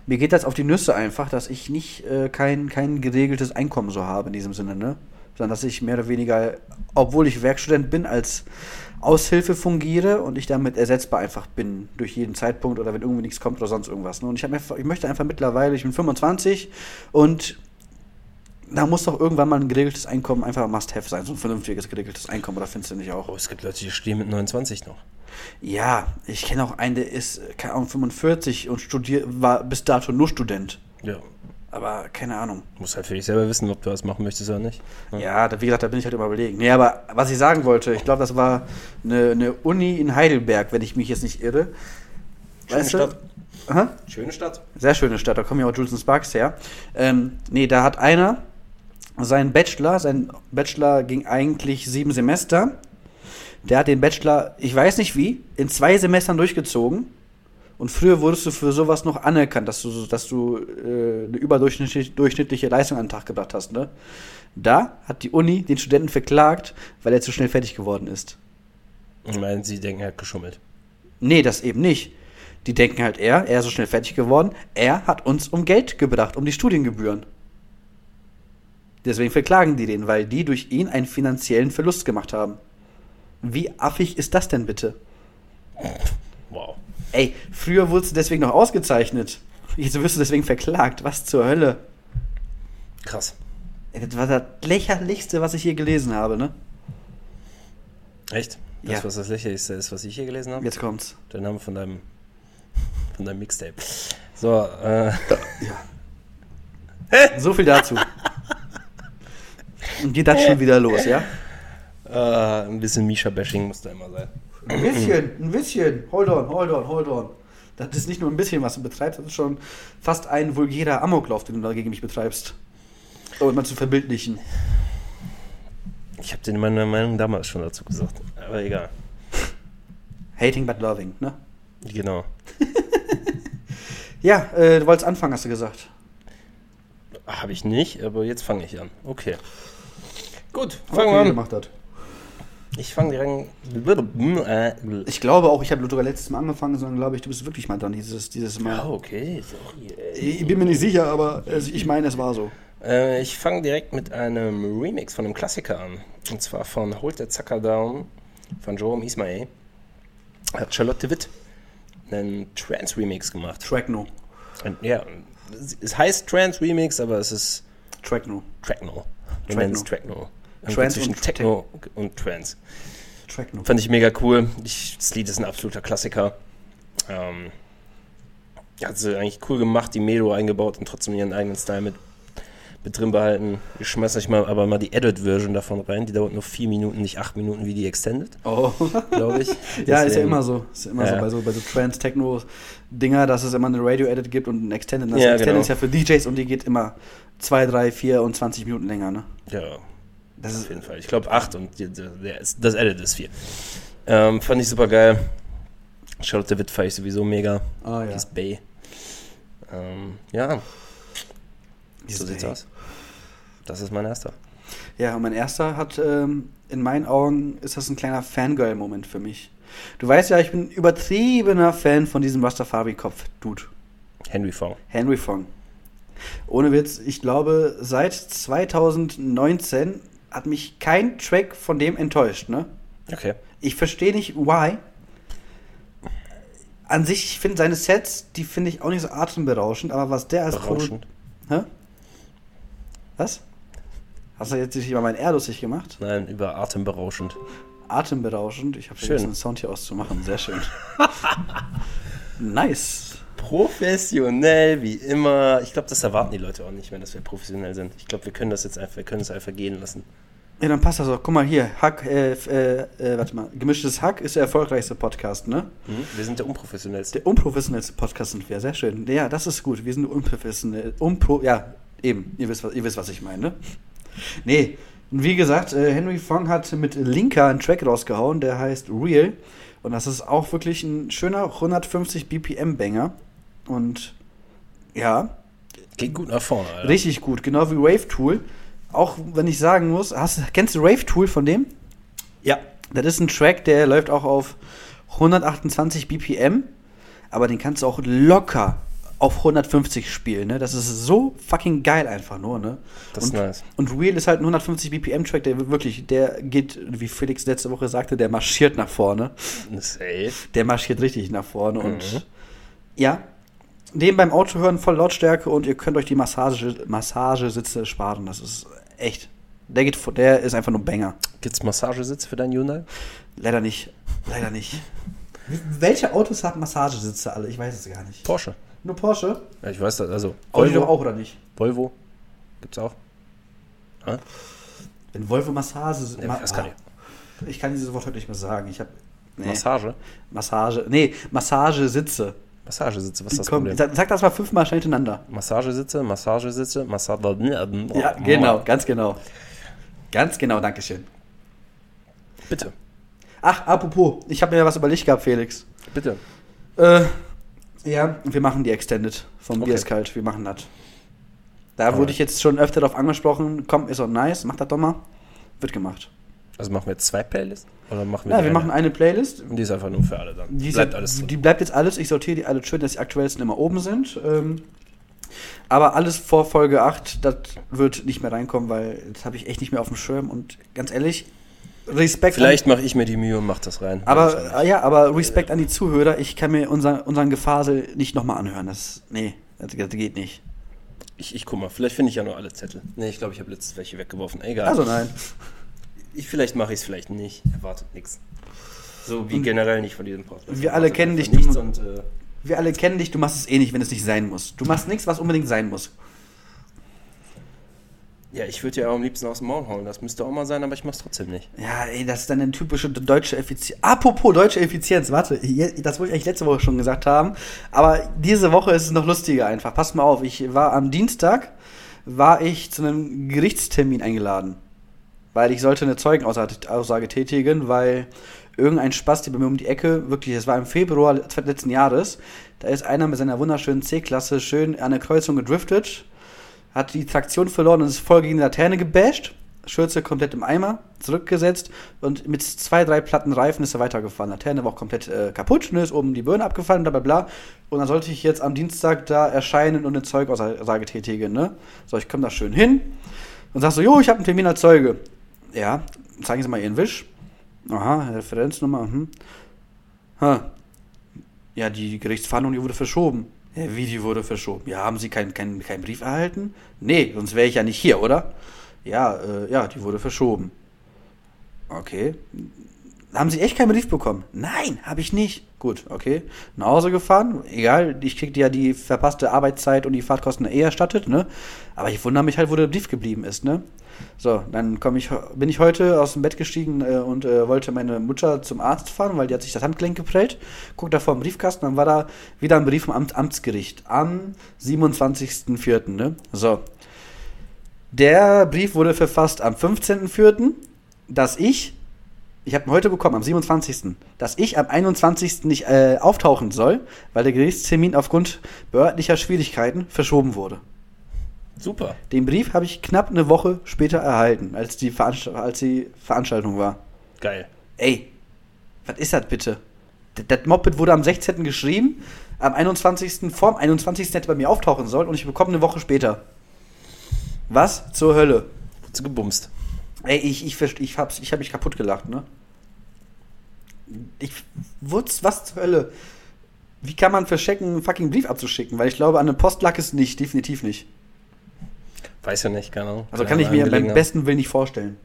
mir geht das auf die Nüsse einfach, dass ich nicht äh, kein, kein geregeltes Einkommen so habe in diesem Sinne, ne? Sondern dass ich mehr oder weniger, obwohl ich Werkstudent bin, als Aushilfe fungiere und ich damit ersetzbar einfach bin durch jeden Zeitpunkt oder wenn irgendwie nichts kommt oder sonst irgendwas. Ne? Und ich, hab einfach, ich möchte einfach mittlerweile, ich bin 25 und da muss doch irgendwann mal ein geregeltes Einkommen einfach Must-Have sein, so ein vernünftiges geregeltes Einkommen, oder findest du nicht auch? Oh, es gibt Leute, die stehen mit 29 noch. Ja, ich kenne auch einen, der ist, keine Ahnung, 45 und studiert, war bis dato nur Student. Ja. Aber keine Ahnung. Musst halt für dich selber wissen, ob du was machen möchtest oder nicht. Ja, da, wie gesagt, da bin ich halt immer überlegen. Nee, aber was ich sagen wollte, ich glaube, das war eine, eine Uni in Heidelberg, wenn ich mich jetzt nicht irre. Schöne Weißt du? Stadt. Aha. Schöne Stadt. Sehr schöne Stadt, da kommen ja auch Jules Sparks her. Ähm, nee, da hat einer seinen Bachelor, sein Bachelor ging eigentlich sieben Semester. Der hat den Bachelor, ich weiß nicht wie, in zwei Semestern durchgezogen. Und früher wurdest du für sowas noch anerkannt, dass du, dass du äh, eine überdurchschnittliche durchschnittliche Leistung an den Tag gebracht hast. Ne? Da hat die Uni den Studenten verklagt, weil er zu schnell fertig geworden ist. Ich meine, sie denken, er hat geschummelt. Nee, das eben nicht. Die denken halt, er, er ist so schnell fertig geworden, er hat uns um Geld gebracht, um die Studiengebühren. Deswegen verklagen die den, weil die durch ihn einen finanziellen Verlust gemacht haben. Wie affig ist das denn bitte? Wow. Ey, früher wurdest du deswegen noch ausgezeichnet. Jetzt wirst du deswegen verklagt. Was zur Hölle? Krass. Das war das lächerlichste, was ich hier gelesen habe, ne? Echt? Das, Ja. was das lächerlichste ist, was ich hier gelesen habe? Jetzt kommt's. Der Name von deinem, <laughs> von deinem Mixtape. So, äh, So viel dazu. <laughs> Und geht das schon wieder los, ja? äh, ein bisschen Misha-Bashing muss da immer sein. Ein bisschen, ein bisschen. Hold on, hold on, hold on. Das ist nicht nur ein bisschen, was du betreibst, das ist schon fast ein vulgärer Amoklauf, den du da gegen mich betreibst. Um mal zu verbildlichen. Ich habe dir meine Meinung damals schon dazu gesagt. Aber egal. Hating but loving, ne? Genau. <laughs> Ja, äh, du wolltest anfangen, hast du gesagt. Habe ich nicht, aber jetzt fange ich an. Okay. Gut, fangen wir an. gemacht hat. Ich fange direkt. Äh, Ich glaube auch, ich habe sogar letztes Mal angefangen, sondern glaube ich, du bist wirklich mal dran dieses, dieses Mal. Ja, okay. Sorry. Ich bin mir nicht sicher, aber äh, ich meine, es war so. Äh, ich fange direkt mit einem Remix von einem Klassiker an. Und zwar von Hold the Zucker Down von Jerome Ismail. Hat Charlotte Witt einen Trance-Remix gemacht. Trackno. Und, ja, es heißt Trance-Remix, aber es ist Trackno. Techno. Wir Techno. Techno. Trance und Techno und Trance. Trackno. Fand ich mega cool. Ich, das Lied ist ein absoluter Klassiker. Ähm, hat sie eigentlich cool gemacht, die Melo eingebaut und trotzdem ihren eigenen Style mit, mit drin behalten. Ich schmeiß euch mal aber mal die Edit-Version davon rein. Die dauert nur vier Minuten, nicht acht Minuten wie die Extended, Oh. glaube ich. <laughs> ja, ist ja Deswegen- immer so. Ist ja immer Ja. so bei so, bei so Trance-Techno-Dinger, dass es immer eine Radio-Edit gibt und ein Extended. Das Ja, Extended genau. ist ja für DJs und die geht immer 2, 3, 4 und 20 Minuten länger, ne? Ja, Das auf jeden Fall. Ich glaube acht und die, ist, das Edit ist vier. Ähm, fand ich super geil. Charlotte Witt fand ich sowieso mega. ah Die ja. ist Bay. Ähm, ja, Die so sieht's aus. Das ist mein erster. Ja, und mein erster hat, ähm, in meinen Augen, ist das ein kleiner Fangirl-Moment für mich. Du weißt ja, ich bin übertriebener Fan von diesem Rastafari-Kopf-Dude. Henry Fong. Henry Fong. Ohne Witz, ich glaube, seit 2019 hat mich kein Track von dem enttäuscht, ne? Okay. Ich verstehe nicht, why. An sich, ich finde seine Sets, die finde ich auch nicht so atemberauschend, aber was der als Berauschend. Hä? Was? Hast du jetzt nicht über mein R lustig gemacht? Nein, über Atemberauschend. Atemberauschend. Ich habe Schön. vergessen, den Sound hier auszumachen. Sehr schön. <laughs> nice. Professionell, wie immer. Ich glaube, das erwarten die Leute auch nicht mehr, dass wir professionell sind. Ich glaube, wir können das jetzt einfach, wir können es einfach gehen lassen. Ja, dann passt das auch. Guck mal hier, Hack, äh, äh, äh, warte mal. Gemischtes Hack ist der erfolgreichste Podcast, ne? Mhm. Wir sind der unprofessionellste. Der unprofessionellste Podcast sind wir. Sehr schön. Ja, das ist gut. Wir sind unprofessionell. Unpro ja, eben. Ihr wisst, was, ihr wisst, was ich meine, ne? Nee, Und wie gesagt, äh, Henry Fong hat mit Linka einen Track rausgehauen, der heißt Real. Und das ist auch wirklich ein schöner 150 BPM-Banger. Und ja, Geht gut nach vorne, Alter. richtig gut. Genau wie Wave Tool. Auch wenn ich sagen muss, hast, kennst du Wave Tool von dem? Ja. Das ist ein Track, der läuft auch auf 128 BPM, aber den kannst du auch locker auf 150 spielen, ne? Das ist so fucking geil einfach nur, ne? Das ist und, nice. Und Real ist halt ein 150 BPM Track, der wirklich, der geht, wie Felix letzte Woche sagte, der marschiert nach vorne. Safe. Der marschiert richtig nach vorne Mhm. und ja, den beim Auto hören voll Lautstärke und ihr könnt euch die Massage, Massagesitze sparen. Das ist echt. Der geht, der ist einfach nur Banger. Gibt's Massagesitz für dein Hyundai? Leider nicht. Leider nicht. Welche Autos haben Massagesitze alle? Ich weiß es gar nicht. Porsche. Nur Porsche? Ja, ich weiß das. Also, Audi doch Volvo. auch, oder nicht? Volvo. Gibt's auch. Ah? Wenn Volvo Massage... Nee, Ma- das kann ich. Ich kann dieses Wort heute nicht mehr sagen. Ich habe... Nee. Massage. Massage... Nee, Massagesitze. Massagesitze, was ist das Komm, Problem? sag, sag das mal fünfmal schnell hintereinander. Massagesitze, Massagesitze, Massage. Ja, genau, ganz genau. Ganz genau, Dankeschön. Bitte, Ach, apropos, ich habe mir was überlegt gehabt, Felix. bitte. Äh, ja, wir machen die Extended vom Okay. Bier ist kalt. Wir machen das. Da Alright. wurde ich jetzt schon öfter darauf angesprochen. Komm, ist auch nice, mach das doch mal. Wird gemacht. Also machen wir jetzt zwei Playlists? Oder machen wir Ja, wir eine? machen eine Playlist. Und die ist einfach nur für alle dann. Die, Bleibt alles drin. die bleibt jetzt alles. Ich sortiere die alle schön, dass die aktuellsten immer oben sind. Ähm, aber alles vor Folge 8, das wird nicht mehr reinkommen, weil das habe ich echt nicht mehr auf dem Schirm. Und ganz ehrlich, Respekt. Vielleicht mache ich mir die Mühe und mach das rein. Aber äh, ja, aber Respekt an die Zuhörer. Ich kann mir unser, unseren Gefasel nicht nochmal anhören. Das, nee, das, das geht nicht. ich, ich guck mal, vielleicht finde ich ja nur alle Zettel. Nee, ich glaube, ich habe letztens welche weggeworfen. Egal. Also nein. Ich, vielleicht mache ich es vielleicht nicht. Erwartet nichts. So wie generell nicht von diesem Podcast. wir alle Erwartet kennen dich, Nichts du- und, äh, Wir alle kennen dich, du machst es eh nicht, wenn es nicht sein muss. Du machst nichts, was unbedingt sein muss. ja, ich würde ja auch am liebsten aus dem Maul hauen. Das müsste auch mal sein, aber ich mache es trotzdem nicht. Ja, ey, das ist dann eine typische deutsche Effizienz. Apropos deutsche Effizienz, warte, das wollte ich eigentlich letzte Woche schon gesagt haben, aber diese Woche ist es noch lustiger einfach. Passt mal auf, ich war am Dienstag, war ich zu einem Gerichtstermin eingeladen, weil ich sollte eine Zeugenaussage Aussage tätigen, weil irgendein Spaß, die bei mir um die Ecke, wirklich, das war im Februar letzten Jahres, da ist einer mit seiner wunderschönen C-Klasse schön an der Kreuzung gedriftet, hat die Traktion verloren und ist voll gegen die Laterne gebasht. Schürze komplett im Eimer, zurückgesetzt und mit zwei, drei Platten Reifen ist er weitergefahren. Laterne war auch komplett äh, kaputt, ne, ist oben die Birne abgefallen, bla bla bla. Und dann sollte ich jetzt am Dienstag da erscheinen und eine Zeugaussage tätigen, ne? So, ich komme da schön hin und sag so, jo, ich habe einen Termin als Zeuge. Ja, zeigen Sie mal Ihren Wisch. Aha, Referenznummer, hm. Ha. Ja, die Gerichtsverhandlung, die wurde verschoben. Ja, wie die wurde verschoben? Ja, haben Sie keinen keinen keinen Brief erhalten? Nee, sonst wäre ich ja nicht hier, oder? Ja, äh, ja, die wurde verschoben. Okay. Haben Sie echt keinen Brief bekommen? Nein, habe ich nicht. Gut, okay. Nach Hause gefahren, egal, ich kriegte ja die verpasste Arbeitszeit und die Fahrtkosten eh erstattet, ne? Aber ich wundere mich halt, wo der Brief geblieben ist, ne? So, dann komm ich, bin ich heute aus dem Bett gestiegen äh, und äh, wollte meine Mutter zum Arzt fahren, weil die hat sich das Handgelenk geprellt. Guck da vor dem Briefkasten, dann war da wieder ein Brief vom Amt, Amtsgericht am 27.04., ne? So. Der Brief wurde verfasst am 15.04., dass ich, ich habe ihn heute bekommen, am 27., dass ich am 21. nicht äh, auftauchen soll, weil der Gerichtstermin aufgrund behördlicher Schwierigkeiten verschoben wurde. Super. Den Brief habe ich knapp eine Woche später erhalten, als die, Veranst als die Veranstaltung war. Geil. Ey, was ist das bitte? D- Das Moped wurde am 16. geschrieben, am 21. vorm 21. hätte bei mir auftauchen sollen und ich bekomme eine Woche später. Was zur Hölle? Wurde gebumst. Ey, ich, ich, verst- ich, hab's, ich hab mich kaputt gelacht, ne? Ich, wutz, was zur Hölle? Wie kann man verstecken, einen fucking Brief abzuschicken? Weil ich glaube, an eine Post lag es nicht, definitiv nicht. Weiß ja nicht, Ahnung. Also kann ich mir beim besten Willen nicht vorstellen.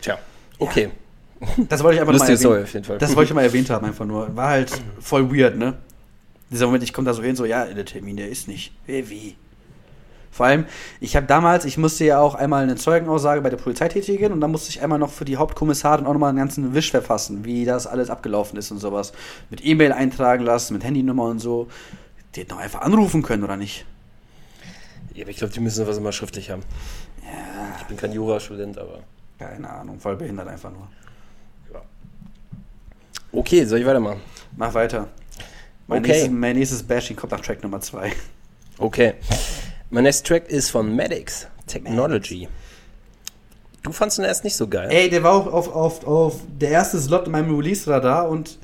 Tja, okay. Das wollte ich einfach Lustige mal erwähnen. auf jeden Fall. Das wollte ich mal erwähnt haben, einfach nur. War halt voll weird, ne? Dieser Moment, ich komme da so hin, so, ja, der Termin, der ist nicht. Wie? wie? Vor allem, ich habe damals, ich musste ja auch einmal eine Zeugenaussage bei der Polizei tätigen und dann musste ich einmal noch für die Hauptkommissarin auch nochmal einen ganzen Wisch verfassen, wie das alles abgelaufen ist und sowas. Mit E-Mail eintragen lassen, mit Handynummer und so. Die hätten doch einfach anrufen können, oder nicht? Ja, aber ich glaube, die müssen was immer schriftlich haben. Ja, Ich bin kein Jurastudent, aber. keine Ahnung, voll behindert einfach nur. Ja. Okay, soll ich weitermachen? Mach weiter. Mein, Okay. nächstes, mein nächstes Bashing kommt nach Track Nummer 2. Okay. Mein nächster Track ist von Maddox Technology. Du fandst ihn erst nicht so geil. Ey, der war auch auf, auf, auf der erste Slot in meinem Release-Radar und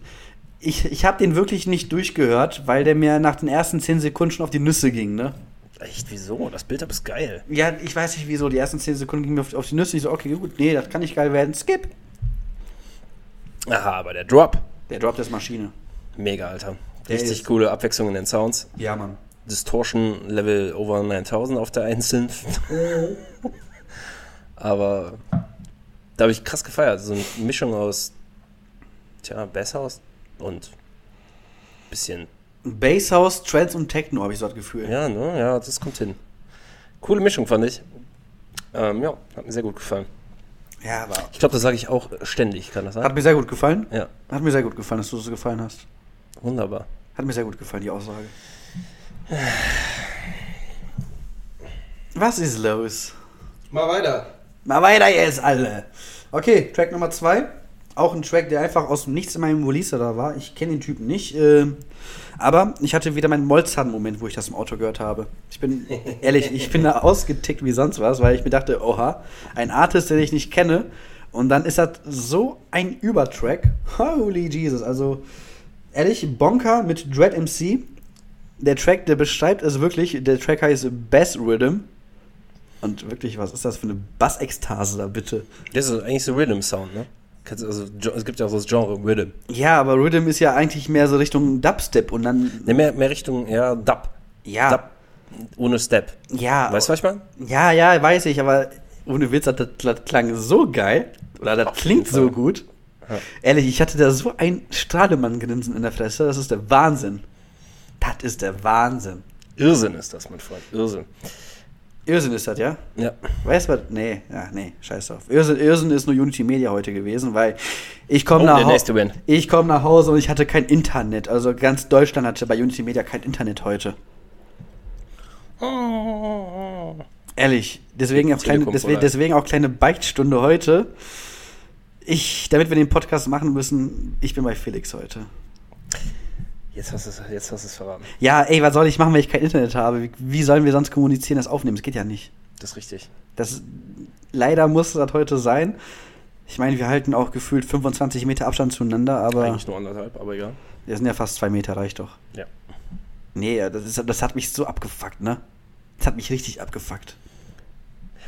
ich, ich habe den wirklich nicht durchgehört, weil der mir nach den ersten 10 Sekunden schon auf die Nüsse ging, ne? Echt, wieso? Das Bild ist geil. Ja, ich weiß nicht wieso, die ersten 10 Sekunden gingen mir auf, auf die Nüsse. Ich so, okay, gut, nee, das kann nicht geil werden. Skip. Aha, aber der Drop. Der Drop ist Maschine. Mega, Alter. Der Richtig coole Abwechslung in den Sounds. Ja, Mann. Distortion Level over 9000 auf der einzelnen. <laughs> Aber da habe ich krass gefeiert. So eine Mischung aus, tja, Basshouse und bisschen, Basshouse, Trance und Techno, habe ich so das Gefühl. ja, ne, ja, das kommt hin. Coole Mischung, fand ich. Ähm, ja, hat mir sehr gut gefallen. Ja, aber Ich glaube, das sage ich auch ständig, kann das sein? hat mir sehr gut gefallen. Ja, Hat mir sehr gut gefallen, dass du es gefallen hast. wunderbar. Hat mir sehr gut gefallen, die Aussage. Was ist los? Mal weiter. Mal weiter jetzt alle. Okay, Track Nummer 2. Auch ein Track, der einfach aus dem Nichts in meinem Release da war. Ich kenne den Typen nicht. ähm, aber ich hatte wieder meinen Molzhahn-Moment, wo ich das im Auto gehört habe. Ich bin <laughs> ehrlich, ich bin da ausgetickt wie sonst was, weil ich mir dachte, oha, ein Artist, den ich nicht kenne. Und dann ist das so ein Übertrack. Holy Jesus. Also, ehrlich, Bonker mit Dread MC. Der Track, der beschreibt es wirklich. Der Track heißt Bass Rhythm. Und wirklich, was ist das für eine Bassekstase da bitte? Das ist eigentlich so Rhythm Sound, ne? Also, es gibt ja auch so das Genre Rhythm. Ja, aber Rhythm ist ja eigentlich mehr so Richtung Dubstep und dann. Ne, mehr, mehr Richtung, ja, Dub. Ja. Dub ohne Step. Ja. Weißt du, was ich meine? Ja, ja, weiß ich, aber ohne Witz, das, das klang so geil. Oder das Auf klingt so gut. Ja. Ehrlich, ich hatte da so ein Strahlemann-Grinsen in der Fresse. Das ist der Wahnsinn. Das ist der Wahnsinn. Irrsinn ist das, mein Freund. Irrsinn. Irrsinn ist das, ja? Ja. Weißt du was? Nee, ja, nee, scheiß drauf. Irrsinn, Irrsinn ist nur Unity Media heute gewesen, weil ich komme Oh, nach, der Hau- nächste Band. ich komm nach Hause und ich hatte kein Internet. Also ganz Deutschland hatte bei Unity Media kein Internet heute. Ehrlich, deswegen auch, kleine, deswegen, deswegen auch kleine Beichtstunde heute. Ich, damit wir den Podcast machen müssen, ich bin bei Felix heute. Jetzt hast du es jetzt hast du es verraten. Ja, ey, was soll ich machen, wenn ich kein Internet habe? Wie, wie sollen wir sonst kommunizieren, das aufnehmen? Das geht ja nicht. Das ist richtig. Das, leider muss das heute sein. Ich meine, wir halten auch gefühlt 25 Meter Abstand zueinander, aber Eigentlich nur anderthalb, aber egal. wir sind ja fast zwei Meter, reicht doch. Ja. Nee, das, ist, das hat mich so abgefuckt, ne? Das hat mich richtig abgefuckt.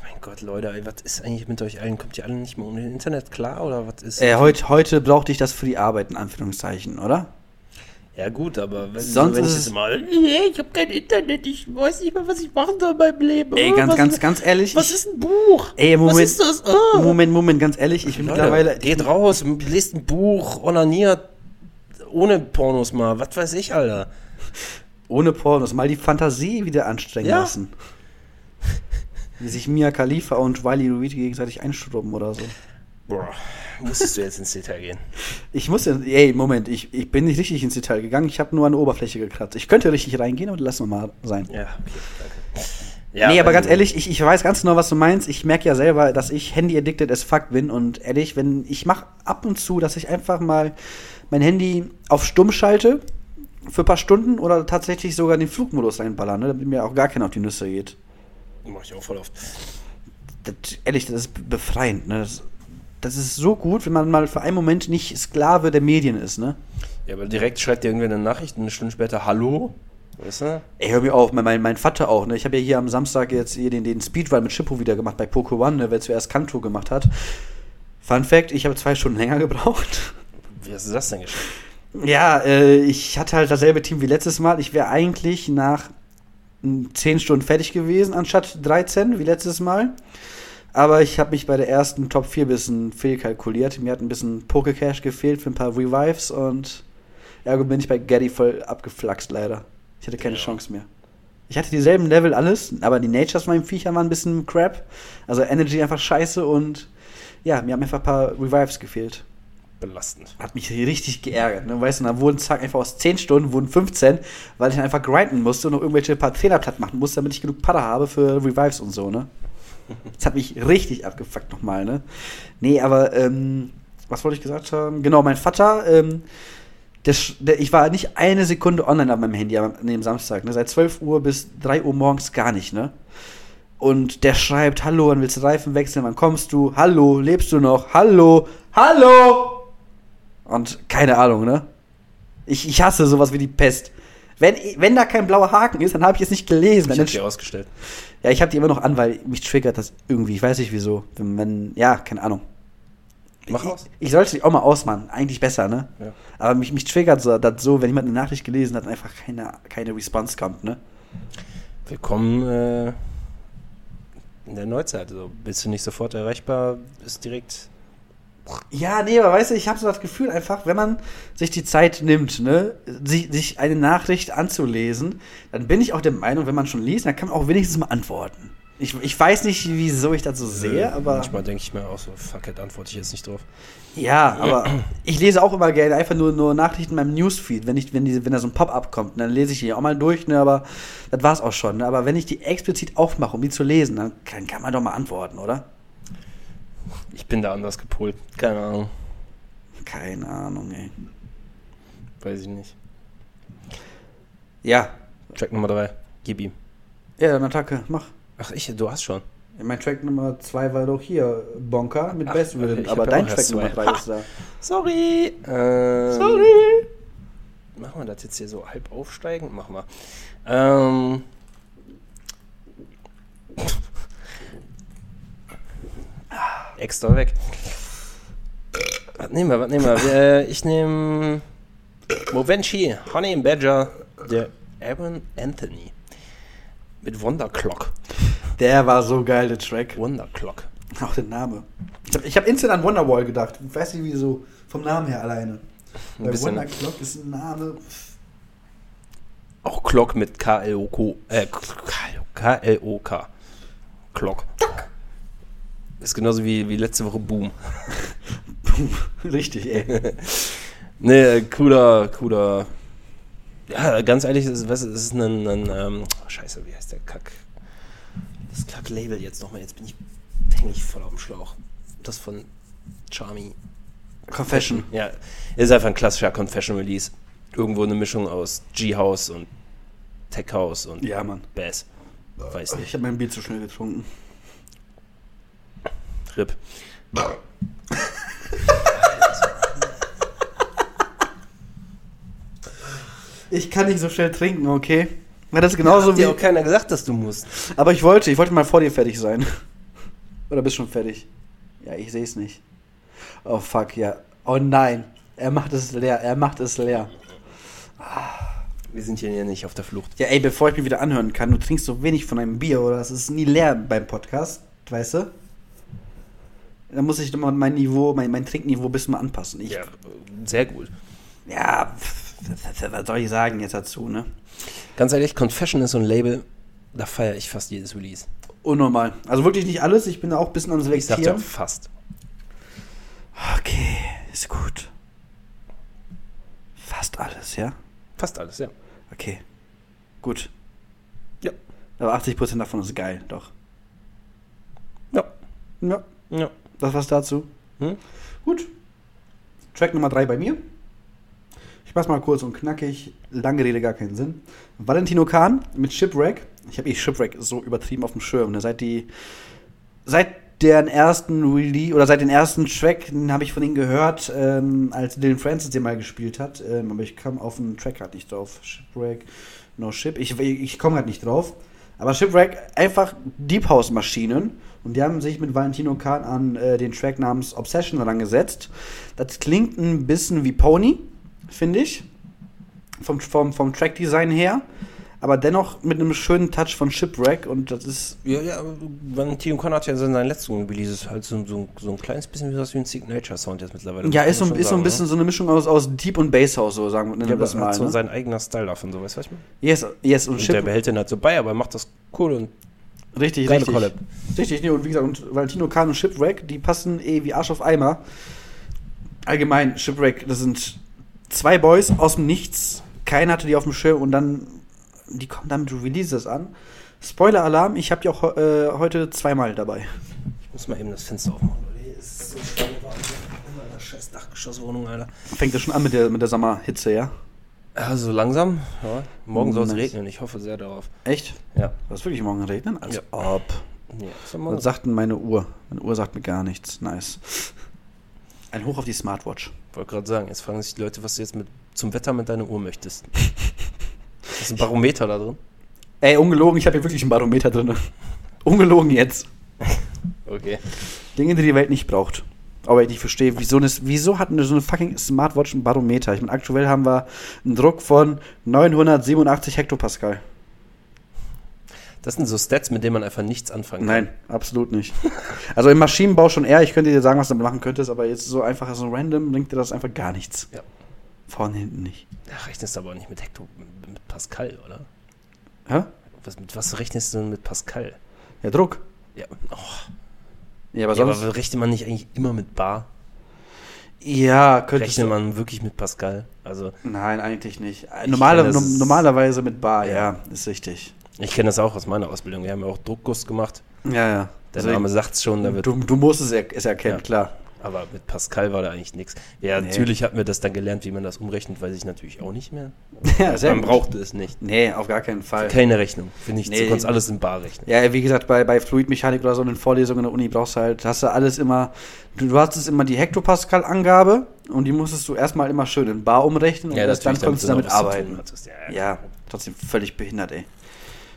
Mein Gott, Leute, ey, was ist eigentlich mit euch allen? Kommt ihr alle nicht mehr ohne Internet klar oder was ist? Äh, heut, heute brauchte ich das für die Arbeit, in Anführungszeichen, oder? Ja gut, aber wenn, Sonst wenn ich ist jetzt es- mal, nee, ich habe kein Internet, ich weiß nicht mehr, was ich machen soll in meinem Leben. Ey, Oh, ganz, was, ganz, ganz ehrlich. Was ist ein Buch? Ey, Moment. Was ist das? Oh. Moment, Moment, ganz ehrlich, ich bin Leute, mittlerweile. geht raus, lest ein Buch, onaniert, ohne Pornos mal, was weiß ich, Alter. Ohne Pornos, mal die Fantasie wieder anstrengen Ja. lassen. Wie sich Mia Khalifa und Wiley Reed gegenseitig einstrubben oder so. Boah, musstest du jetzt ins Detail gehen. <laughs> Ich muss ja, ey, Moment, ich, ich bin nicht richtig ins Detail gegangen, ich habe nur an der Oberfläche gekratzt. Ich könnte richtig reingehen, aber lassen wir mal sein. Ja, okay, danke. Ja, nee, aber ganz ehrlich, ich, ich weiß ganz genau, was du meinst. Ich merke ja selber, dass ich Handy-addicted as fuck bin. Und ehrlich, wenn ich mache ab und zu, dass ich einfach mal mein Handy auf stumm schalte für ein paar Stunden oder tatsächlich sogar den Flugmodus reinballern, ne, damit mir auch gar keiner auf die Nüsse geht. Mach ich auch voll oft. Das, ehrlich, das ist befreiend. Ne? Das, das ist so gut, wenn man mal für einen Moment nicht Sklave der Medien ist. Ne? Ja, aber direkt schreibt dir irgendwer eine Nachricht und eine Stunde später Hallo. Weißt du? Ey, hör mir auf, mein, mein, mein Vater auch, ne? Ich habe ja hier am Samstag jetzt hier den, den Speedrun mit Chippo wieder gemacht bei Poco One, ne? Wer zuerst Kanto gemacht hat. Fun Fact, ich habe zwei Stunden länger <laughs> gebraucht. Wie hast du das denn geschafft? Ja, äh, ich hatte halt dasselbe Team wie letztes Mal. Ich wäre eigentlich nach mm, 10 Stunden fertig gewesen, anstatt 13 wie letztes Mal. Aber ich habe mich bei der ersten Top 4 ein bisschen fehlkalkuliert. Mir hat ein bisschen Pokecash gefehlt für ein paar Revives und ergo bin ich bei Gaddy voll abgeflaxt leider. Ich hatte keine Ja. Chance mehr. Ich hatte dieselben Level alles, aber die Natures von meinen Viechern waren ein bisschen crap. Also Energy einfach scheiße und ja, mir haben einfach ein paar Revives gefehlt. belastend. Hat mich richtig geärgert. Ne? Weißt du, da wurden zack einfach aus 10 Stunden wurden 15, weil ich dann einfach grinden musste und noch irgendwelche paar Trainer platt machen musste, damit ich genug Pader habe für Revives und so, ne? Das hat mich richtig abgefuckt nochmal, ne? Nee, aber, ähm, was wollte ich gesagt haben? Genau, mein Vater, ähm, der, der, ich war nicht eine Sekunde online auf meinem Handy an dem Samstag, ne? Seit 12 Uhr bis 3 Uhr morgens gar nicht, ne? Und der schreibt, hallo, wann willst du Reifen wechseln, wann kommst du? Hallo, lebst du noch? Hallo, hallo! Und keine Ahnung, ne? Ich, ich hasse sowas wie die Pest. Wenn, wenn da kein blauer Haken ist, dann habe ich es nicht gelesen. Ich Dann hab die ausgestellt. Ja, ich habe die immer noch an, weil mich triggert das irgendwie. Ich weiß nicht wieso. Wenn, wenn ja, keine Ahnung. Mach ich, aus. Ich sollte die auch mal ausmachen. Eigentlich besser, ne? Ja. Aber mich, mich triggert so, das so, wenn jemand eine Nachricht gelesen hat und einfach keine, keine Response kommt, ne? Willkommen äh, in der Neuzeit. Also bist du nicht sofort erreichbar, ist direkt. Ja, nee, aber weißt du, ich habe so das Gefühl einfach, wenn man sich die Zeit nimmt, ne, sich, sich eine Nachricht anzulesen, dann bin ich auch der Meinung, wenn man schon liest, dann kann man auch wenigstens mal antworten. Ich, ich weiß nicht, wieso ich das so sehe, aber. Manchmal denke ich mir auch so, fuck it, antworte ich jetzt nicht drauf. Ja, aber ich lese auch immer gerne einfach nur, nur Nachrichten in meinem Newsfeed, wenn, ich, wenn, die, wenn da so ein Pop-up kommt, dann lese ich die auch mal durch, ne, aber das war's auch schon. Ne? Aber wenn ich die explizit aufmache, um die zu lesen, dann kann, kann man doch mal antworten, oder? Ich bin da anders gepolt. Keine Ahnung. Keine Ahnung, ey. Weiß ich nicht. Ja, Track Nummer 3. Gib ihm. ja, dann Attacke, mach. Ach, ich, du hast schon. Mein Track Nummer 2 war doch hier, Bonka mit Ach, Best Rhythm, aber dein Track erst Nummer zwei. 3 ist da. Sorry. Ähm, Sorry! Machen wir das jetzt hier so halb aufsteigend? Mach mal. Ähm. Extra weg. Was nehmen wir, was nehmen wir? Äh, ich nehme Movenchi, Honey and Badger, der Aaron Anthony. Mit Wonder Clock. Der war so geil, der Track. Wonder Clock. Auch der Name. Ich habe hab instant an Wonderwall gedacht. Ich weiß nicht wieso. Vom Namen her alleine. Ein Weil Wonder Clock ist ein Name. Auch Clock mit K-L-O-K. Äh, K-L-O-K. Clock. Ist genauso wie, wie letzte Woche Boom. <laughs> Richtig, ey. <laughs> Nee, cooler, cooler. Ja, ganz ehrlich, es ist, was, es ist ein, ein ähm, oh, Scheiße, wie heißt der Kack? Das Kack-Label jetzt nochmal, jetzt bin ich, häng ich voll auf dem Schlauch. Das von Charmy. Confession. Ja, ist einfach ein klassischer Confession-Release. Irgendwo eine Mischung aus G-House und Tech House und Ja, Mann. Bass. Weiß Ich nicht. habe mein Bier zu schnell getrunken. RIP. Ich kann nicht so schnell trinken, okay? Weil das ist genauso Hat wie. dir auch keiner gesagt, dass du musst. Aber ich wollte, ich wollte mal vor dir fertig sein. Oder bist schon fertig? Ja, ich sehe es nicht. Oh fuck, ja. Oh nein. Er macht es leer, er macht es leer. Wir sind hier nicht auf der Flucht. Ja, ey, bevor ich mich wieder anhören kann, du trinkst so wenig von einem Bier oder es ist nie leer beim Podcast, weißt du? Da muss ich immer mein Niveau, mein, mein Trinkniveau ein bisschen mal anpassen. Ich, Ja, sehr gut. ja was soll ich sagen jetzt dazu, ne? Ganz ehrlich, Confession ist so ein Label, da feiere ich fast jedes Release. Unnormal. Also wirklich nicht alles, ich bin da auch ein bisschen am Ich sag ja Selektieren. fast. Okay, ist gut. Fast alles, ja? Fast alles, ja. Okay. Gut. Ja. Aber 80% davon ist geil, doch. Ja. Ja, Ja. Das war's dazu. Hm? Gut. Track Nummer 3 bei mir. Ich mach's mal kurz und knackig. Lange Rede, gar keinen Sinn. Valentino Kahn mit Shipwreck. Ich habe eh Shipwreck so übertrieben auf dem Schirm. Ne? Seit die. Seit deren ersten Release oder seit den ersten Track habe ich von ihnen gehört, ähm, als Dylan Francis den mal gespielt hat. Ähm, aber ich kam auf den Track halt nicht drauf. Shipwreck, No Ship. Ich, ich komme halt nicht drauf. Aber Shipwreck, einfach Deep House Maschinen. Und die haben sich mit Valentino Kahn an äh, den Track namens Obsession rangesetzt. Das klingt ein bisschen wie Pony, finde ich. Vom, vom, vom Track-Design her. Aber dennoch mit einem schönen Touch von Shipwreck. Und das ist. Ja, ja, Valentino Con hat ja in seinen letzten Releases halt so, so, so ein kleines bisschen wie ein Signature-Sound jetzt mittlerweile. Ja, ist so, ist so ein bisschen ne? so eine Mischung aus, aus Deep und Bass House, so sagen wir Ja, das mal. hat so Ne? sein eigener Style davon, so weißt du, was ich meine? Yes, yes, und, Und der Ship, behält den halt so bei, aber er macht das cool und richtig, geile richtig. Collab. Richtig, nee, und wie gesagt, und Valentino Kahn und Shipwreck, die passen eh wie Arsch auf Eimer. allgemein, Shipwreck, das sind zwei Boys aus dem Nichts. Keiner hatte die auf dem Schirm und dann, die kommen dann mit Releases an. Spoiler-Alarm, ich habe die auch äh, heute zweimal dabei. Ich muss mal eben das Fenster aufmachen. Leute. Hier ist so scheiß Dachgeschosswohnung, Alter. Fängt das schon an mit der, mit der Sommerhitze, ja? Also langsam. Ja. Morgen soll es regnen. Ich hoffe sehr darauf. Echt? Ja. Was wirklich morgen regnen? Als Ja. ob. ja. Was sagt denn meine Uhr? Meine Uhr sagt mir gar nichts. Nice. Ein Hoch auf die Smartwatch. Ich wollte gerade sagen, jetzt fragen sich die Leute, was du jetzt mit, zum Wetter mit deiner Uhr möchtest. <laughs> ist ein Barometer da drin? Ey, ungelogen, ich habe hier wirklich ein Barometer drin. <laughs> ungelogen jetzt. <laughs> Okay. Dinge, die die Welt nicht braucht. Aber ich nicht verstehe, wieso, eine, wieso hat eine, so eine fucking Smartwatch ein Barometer? Ich meine, aktuell haben wir einen Druck von 987 Hektopascal. Das sind so Stats, mit denen man einfach nichts anfangen kann. Nein, absolut nicht. Also im Maschinenbau schon eher, ich könnte dir sagen, was du damit machen könntest, aber jetzt so einfach, so random bringt dir das einfach gar nichts. Ja. Vorne, hinten nicht. Da rechnest du aber auch nicht mit Hekto, mit Pascal, oder? Hä? Was, mit was rechnest du denn mit Pascal? Ja, Druck. Ja, oh, Ja, aber ja, sonst. aber rechnet man nicht eigentlich immer mit Bar? Ja, könnte Rechnet man wirklich mit Pascal? Also, Nein, eigentlich nicht. Äh, Normale, das- no- normalerweise mit Bar, ja, Ja. ist richtig. ich kenne das auch aus meiner Ausbildung. Wir haben ja auch Druckguss gemacht. Ja, ja. Der Deswegen- Name sagt schon, da wird. du, du musst es, er, es erkennen, Ja. klar. Aber mit Pascal war da eigentlich nichts. Ja, Nee. natürlich hat mir das dann gelernt, wie man das umrechnet, weiß ich natürlich auch nicht mehr. <laughs> Ja, sehr man brauchte es nicht. Nee, auf gar keinen Fall. Keine Rechnung. Für nichts. Nee. Du konntest alles in Bar rechnen. Ja, wie gesagt, bei, bei Fluidmechanik oder so in den Vorlesungen in der Uni brauchst du halt, hast du alles immer, du, du hattest immer die Hektopascal-Angabe und die musstest du erstmal immer schön in Bar umrechnen und erst dann konntest du damit arbeiten. Ja, Ja, trotzdem völlig behindert, ey.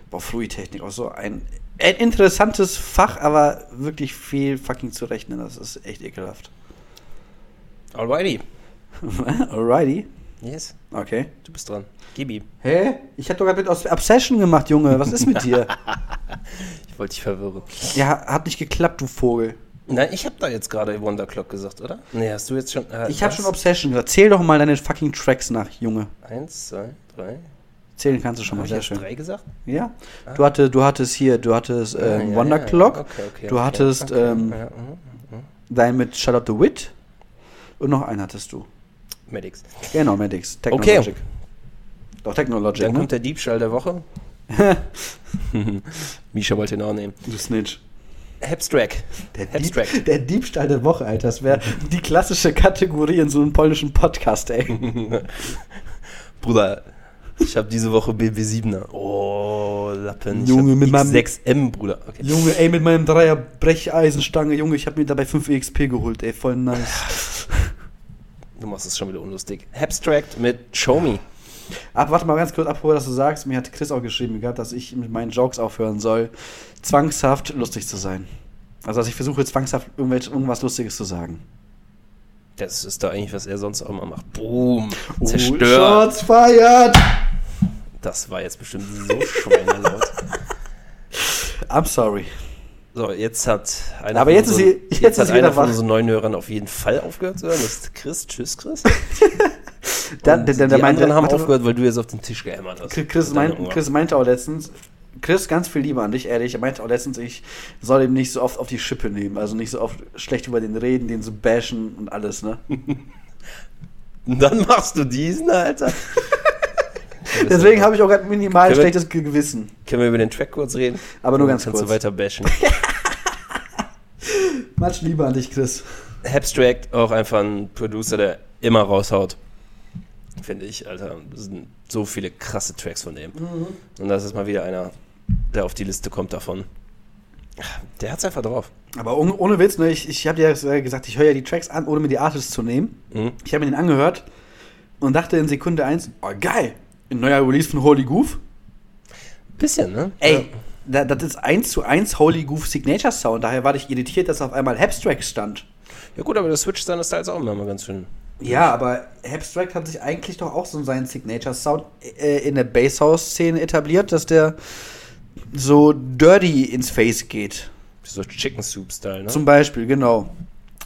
Boah, Fluidtechnik, auch so ein, ein interessantes Fach, aber wirklich viel fucking zu rechnen, das ist echt ekelhaft. Alrighty. <laughs> Alrighty. Yes. Okay. Du bist dran. Gib ihm. Hä? Ich hab doch gerade mit Obsession gemacht, Junge. Was ist mit dir? <laughs> Ich wollte dich verwirren. ja, hat nicht geklappt, du Vogel. Nein, ich habe da jetzt gerade Wonder Clock gesagt, oder? Nee, hast du jetzt schon. Äh, Ich habe was? schon Obsession gesagt. Zähl doch mal deine fucking Tracks nach, Junge. Eins, zwei, drei. Zählen kannst du schon mal, sehr schön. drei gesagt? Ja. Du, hatte, du hattest hier, du hattest Ah, ähm, ja, Wonder ja, Clock, Okay, okay, du okay, hattest ähm, ja, mhm. dein mit Charlotte the Wit und noch einen hattest du. Medics. Genau, Medics. Technologic. Doch, Technologic, Dann ne? kommt der Diebstahl der Woche. <laughs> Misha wollte ihn auch nehmen. Du Snitch. Hepstrack. Der. Dieb, der Diebstahl der Woche, Alter. Das wäre die klassische Kategorie in so einem polnischen Podcast, ey. <laughs> Bruder, ich habe diese Woche BB7er. Oh, Lappen. Junge, ich mit meinem- X6M, Bruder. Okay. Junge, ey, mit meinem Dreier Brecheisenstange, Junge, ich habe mir dabei 5 EXP geholt, ey, voll nice. <laughs> Du machst es schon wieder unlustig. Abstract mit Show Me. Ach, warte mal ganz kurz, apropos, dass du sagst, mir hat Chris auch geschrieben gehabt, dass ich mit meinen Jokes aufhören soll, zwangshaft lustig zu sein. Also, dass ich versuche, zwangshaft irgendwas Lustiges zu sagen. Das ist da eigentlich, was er sonst auch immer macht. Boom. Oh, Zerstört. Shots feiert! Das war jetzt bestimmt so schweinelaut. <laughs> I'm sorry. So, jetzt hat einer Aber von jetzt ist unseren- sie- jetzt jetzt ist hat einer von unseren neuen Hörern auf jeden Fall aufgehört zu hören. Das ist Chris. Tschüss, Chris. <laughs> Dann, der, der die meinte, anderen haben aufgehört, weil du jetzt auf den Tisch gehämmert hast. Chris, mein. Chris meinte auch letztens, Chris, ganz viel Liebe an dich, ehrlich. Er meinte auch letztens, ich soll ihm nicht so oft auf die Schippe nehmen. Also nicht so oft schlecht über den reden, den so bashen und alles, ne? <laughs> Dann machst du diesen, Alter. Deswegen habe ich auch gerade minimal ein wir- schlechtes Ge- Gewissen. Können wir über den Track kurz reden? Aber nur ganz kannst kurz. du weiter bashen. <laughs> Much Liebe an dich, Chris. Abstract, auch einfach ein Producer, der immer raushaut. Finde ich, Alter. Das sind so viele krasse Tracks von dem. Und das ist mal wieder einer, der auf die Liste kommt davon. Der hat's einfach drauf. Aber ohne, ohne Witz, ne, ich, ich habe dir ja gesagt, ich höre ja die Tracks an, ohne mir die Artists zu nehmen. Mhm. Ich habe mir den angehört und dachte in Sekunde eins, oh geil, ein neuer Release von Holy Goof. Bisschen, ne? Ey, da, das ist eins zu eins Holy Goof Signature Sound. Daher war ich irritiert, dass auf einmal Abstract stand. Ja gut, aber der Switch seines Styles auch immer mal ganz schön. Ja, aber Abstract hat sich eigentlich doch auch so seinen Signature Sound äh, in der Basshouse-Szene etabliert, dass der so dirty ins Face geht. So Chicken Soup Style, ne? Zum Beispiel, genau.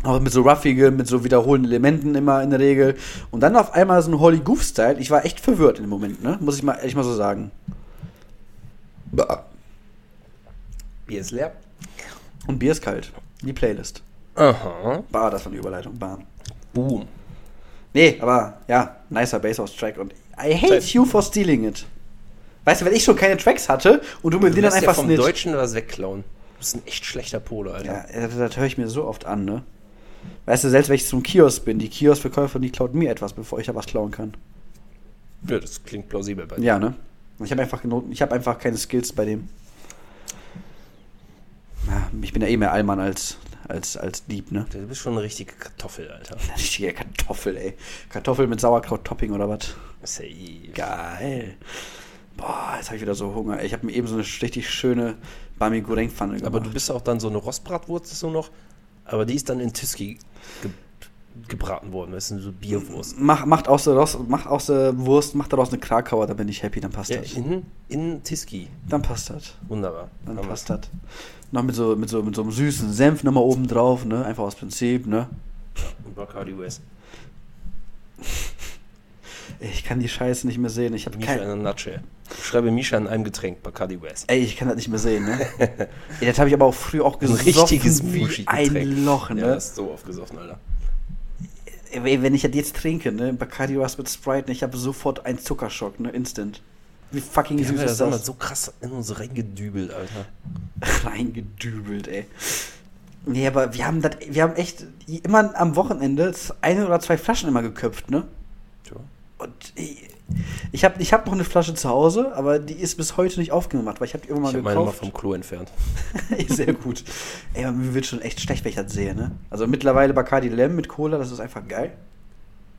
Auch mit so ruffigen, mit so wiederholenden Elementen immer in der Regel. Und dann auf einmal so ein Holy Goof-Style. Ich war echt verwirrt in dem Moment, ne? Muss ich mal ehrlich mal so sagen. Bier ist leer. Und Bier ist kalt. Die Playlist. Aha. Bah, das war eine Überleitung. Bah. Boom. Nee, aber ja, nicer Basshouse-Track und I hate Zeit. you for stealing it. Weißt du, wenn ich schon keine Tracks hatte und du mir den dann lässt ja einfach vom snitcht. Deutschen was wegklauen. Du bist ein echt schlechter Pole, Alter. Ja, das, das höre ich mir so oft an, ne? Weißt du, selbst wenn ich zum Kiosk bin, die Kioskverkäufer, die klaut mir etwas, bevor ich da was klauen kann. Ja, das klingt plausibel bei dir. Ja, ne? Ich habe einfach, ich hab einfach keine Skills bei dem. Ja, ich bin ja eh mehr Allmann als, als, als Dieb, ne? Du bist schon eine richtige Kartoffel, Alter. <laughs> Richtige Kartoffel, ey. Kartoffel mit Sauerkraut-Topping oder was? Safe. Geil. Boah, jetzt habe ich wieder so Hunger. Ich habe mir eben so eine richtig schöne Bami Goreng Pfanne gemacht. Aber du bist auch dann so eine Rostbratwurst so noch, aber die ist dann in Tiski ge gebraten worden, weißt du, so Bierwurst. Mach, macht aus der, Rost, macht aus der Wurst, macht daraus eine Krakauer, dann bin ich happy, dann passt Ja, das. in, in Tiski. Dann passt das. Wunderbar. Dann Haben passt das. Noch mit so, mit, so, mit so einem süßen Senf nochmal oben drauf, ne? Einfach aus Prinzip, ne? wir's. Und Bacardi West. Ich kann die Scheiße nicht mehr sehen. Ich habe Misha in a nutshell. Schreibe Misha in einem Getränk, Bacardi West. Ey, ich kann das nicht mehr sehen, ne? <laughs> Ey, das habe ich aber auch früher auch Ein gesoffen. richtiges wie ein Loch, ne? Ja, das ist so aufgesoffen, Alter. Ey, wenn ich das jetzt trinke, ne? Bacardi was mit Sprite, ne? Ich habe sofort einen Zuckerschock, ne? Instant. Wie fucking süß ja das ist damals das? so krass in uns reingedübelt, Alter. <laughs> Reingedübelt, ey. Nee, aber wir haben das, wir haben echt immer am Wochenende eine oder zwei Flaschen immer geköpft, ne? Und ich, ich habe ich hab noch eine Flasche zu Hause, aber die ist bis heute nicht aufgemacht, weil ich habe die irgendwann Ich mal habe meine mal gekauft. vom Klo entfernt. <laughs> Sehr gut. Ey, mir wird schon echt schlecht, wenn ich das sehe, ne? Also mittlerweile Bacardi Lem mit Cola, das ist einfach geil.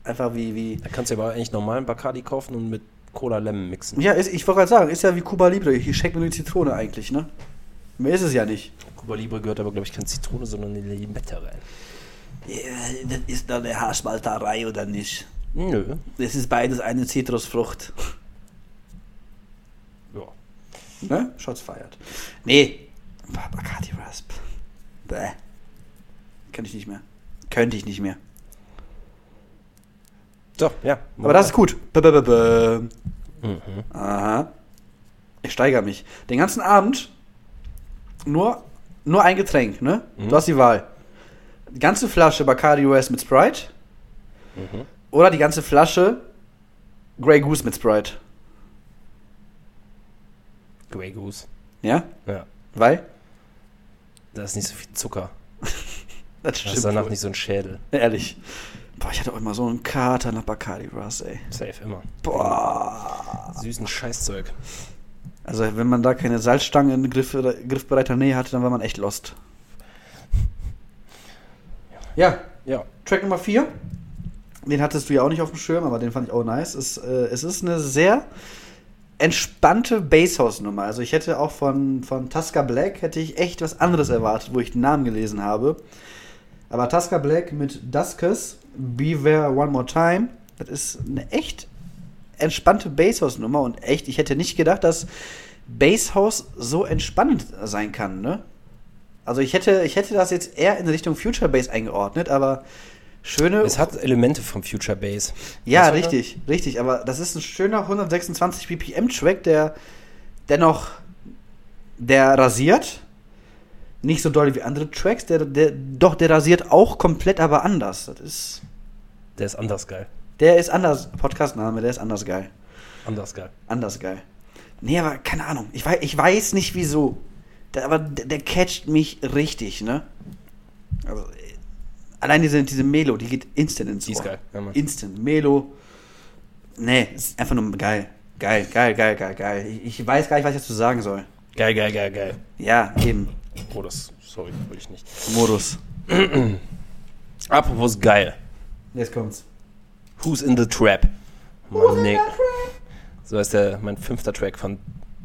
Einfach wie, wie. Da kannst du aber eigentlich normalen Bacardi kaufen und mit Cola Lemon mixen. Ja, ist, ich wollte gerade sagen, ist ja wie Cuba Libre. Hier schmeckt nur die Zitrone eigentlich, ne? Mehr ist es ja nicht. Cuba Libre gehört aber, glaube ich, keine Zitrone, sondern eine Limette rein. das ist doch eine Haarspalterei, oder nicht? Nö. Das ist beides eine Zitrusfrucht. Ja. Ne? Shots feiert. Nee. Bacardi Rasp. Bäh. Könnte ich nicht mehr. Könnte ich nicht mehr. So, ja. Aber das ist gut. Bäh, bäh, bäh. Mhm. Aha. Ich steigere mich. Den ganzen Abend nur, nur ein Getränk, ne? Mhm. Du hast die Wahl. Die ganze Flasche Bacardi US mit Sprite Mhm. Oder die ganze Flasche Grey Goose mit Sprite. Grey Goose. Ja? Ja. Weil? Da ist nicht so viel Zucker. <laughs> Das Da ist danach nicht so ein Schädel. Ehrlich. Boah, ich hatte auch immer so einen Kater nach Bacardi Ras, ey. Safe, immer. Boah. Süßen Scheißzeug. Also, wenn man da keine Salzstange in Griff, griffbereiter Nähe hatte, dann war man echt lost. Ja, Ja. Track Nummer 4. Den hattest du ja auch nicht auf dem Schirm, aber den fand ich auch nice. Es, äh, es ist eine sehr entspannte Basshouse-Nummer. Also ich hätte auch von, von Tusker Black hätte ich echt was anderes erwartet, wo ich den Namen gelesen habe. Aber Tusker Black mit Duskers, Beware One More Time, das ist eine echt entspannte Basshouse-Nummer und echt, ich hätte nicht gedacht, dass Basshouse so entspannend sein kann, ne? Also ich hätte, ich hätte das jetzt eher in Richtung Future Bass eingeordnet, aber schöne. Es hat Elemente vom Future Bass. ja, hat er? richtig, richtig. Aber das ist ein schöner 126 BPM Track, der dennoch, der rasiert. Nicht so doll wie andere Tracks, der, der, doch, der rasiert auch komplett, aber anders. Das ist, Der ist anders geil. der ist anders, Podcast-Name, der ist anders geil. Anders geil. Anders geil. Nee, aber keine Ahnung. Ich weiß, ich weiß nicht wieso. Der, aber der, der catcht mich richtig, ne? Also, allein diese, diese Melo, die geht instant ins Die ist Ohr. geil, ja, Mann. instant. Melo. Nee, ist einfach nur geil. Geil, geil, geil, geil, geil. Ich, ich weiß gar nicht, was ich dazu sagen soll. Geil, geil, geil, geil. Ja, eben. Oh, das, sorry, will ich nicht. Modus. <clears throat> Apropos geil. Jetzt kommt's. Who's in the Trap? Mann, nee. So heißt der, mein fünfter Track von,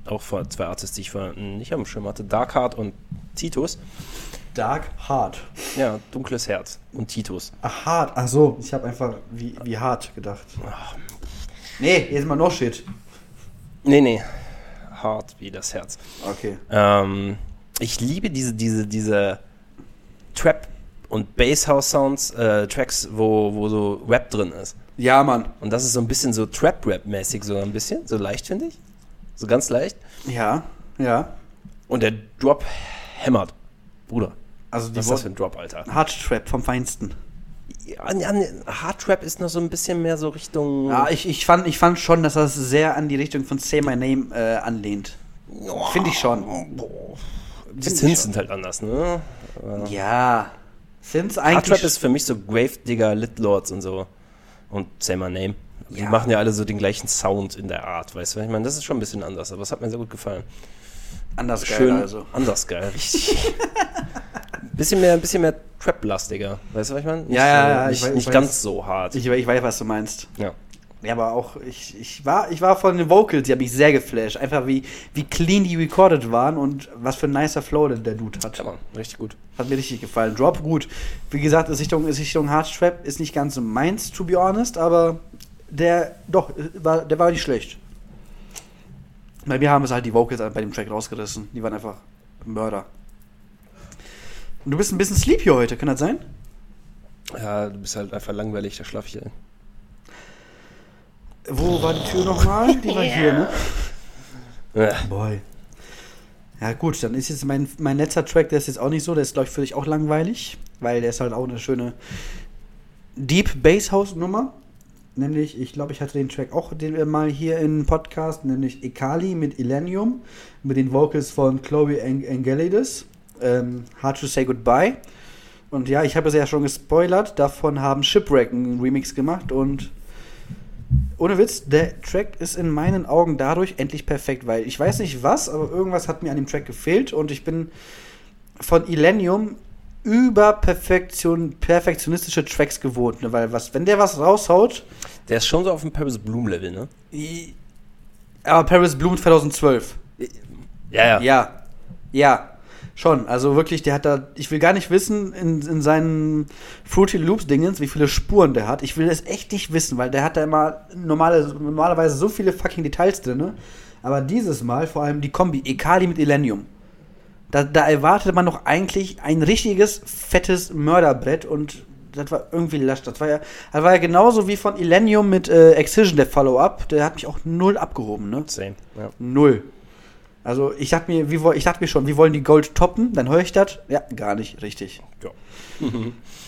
auch von zwei Artists, die ich vorher nicht am Schirm hatte. Dark Heart und Titus. Dark Hard. Ja, dunkles Herz und Titus. Ach, hart. Ach so, ich habe einfach wie, wie hart gedacht. Nee, jetzt mal noch Shit. Nee, nee. Hart wie das Herz. Okay. Ähm, ich liebe diese, diese, diese Trap- und Basshouse-Sounds, äh, Tracks, wo, wo so Rap drin ist. Ja, Mann. Und das ist so ein bisschen so Trap-Rap-mäßig, so ein bisschen, so leicht, finde ich. So ganz leicht. Ja, ja. Und der Drop hämmert. Bruder. Also die Was ist das für ein Drop, Alter? Hard Trap vom Feinsten. Hard Trap ist noch so ein bisschen mehr so Richtung. Ja, ich, ich, fand, ich fand schon, dass das sehr an die Richtung von Say My Name äh, anlehnt. Finde ich schon. Die schon. sind halt anders, ne? Ja. Hard eigentlich. Trap ist für mich so Gravedigger, Lit Lords und so. Und Say My Name. Die Ja. machen ja alle so den gleichen Sound in der Art, weißt du? Ich meine, das ist schon ein bisschen anders, aber es hat mir sehr gut gefallen. Anders geil, Schön also. anders geil, <laughs> richtig. <laughs> bisschen mehr, bisschen mehr Trap-lastiger, weißt du, was ich meine? Nicht Ja, ja, ja, ich Nicht, weiß- ich nicht weiß. ganz so hart. Ich, ich weiß, was du meinst. ja. Ja, aber auch, ich, ich, war, ich war von den Vocals, die haben mich sehr geflasht. Einfach wie, wie clean die recorded waren und was für ein nicer Flow der, der Dude hat. Ja, Mann, richtig gut. Hat mir richtig gefallen. Drop gut. Wie gesagt, ist Richtung, ist Richtung Hardstrap ist nicht ganz so meins, to be honest, aber der, doch, war, der war nicht schlecht. Bei mir haben es halt die Vocals bei dem Track rausgerissen. Die waren einfach Mörder. Und du bist ein bisschen sleepy heute, kann das sein? Ja, du bist halt einfach langweilig, da schlaf ich ein. Wo war die Tür nochmal? Die war hier, ne? Ja. Boy. Ja, gut, dann ist jetzt mein, mein letzter Track, der ist jetzt auch nicht so, der ist, glaube ich, für dich auch langweilig, weil der ist halt auch eine schöne Deep Bass House Nummer. Nämlich, ich glaube, ich hatte den Track auch den, äh, mal hier im Podcast, nämlich Ekali mit Illenium, mit den Vocals von Chloe Ang Angelides. Ähm, Hard to Say Goodbye. Und ja, ich habe es ja schon gespoilert, davon haben Shipwreck einen Remix gemacht und ohne Witz, der Track ist in meinen Augen dadurch endlich perfekt, weil ich weiß nicht was, aber irgendwas hat mir an dem Track gefehlt und ich bin von Illenium über Perfektion, perfektionistische Tracks gewohnt, ne? weil was, wenn der was raushaut, Der ist schon so auf dem Paris Bloom Level, ne? aber Paris Bloom 2012, Ja, ja. ja, ja, schon, also wirklich, der hat da, ich will gar nicht wissen in, in seinen Fruity Loops Dingens, wie viele Spuren der hat, ich will das echt nicht wissen, weil der hat da immer normale, normalerweise so viele fucking Details drin, aber dieses Mal vor allem die Kombi Ekali mit Illenium. Da, da erwartete man doch eigentlich ein richtiges, fettes Mörderbrett und das war irgendwie lasch. Das war ja, das war ja genauso wie von Illenium mit äh, Excision, der Follow-up. Der hat mich auch null abgehoben, ne? Same. Ja. Null. Also ich dachte mir, wie, ich dachte mir schon, wie wollen die Gold toppen? Dann höre ich das. Ja, gar nicht richtig. ja. <laughs>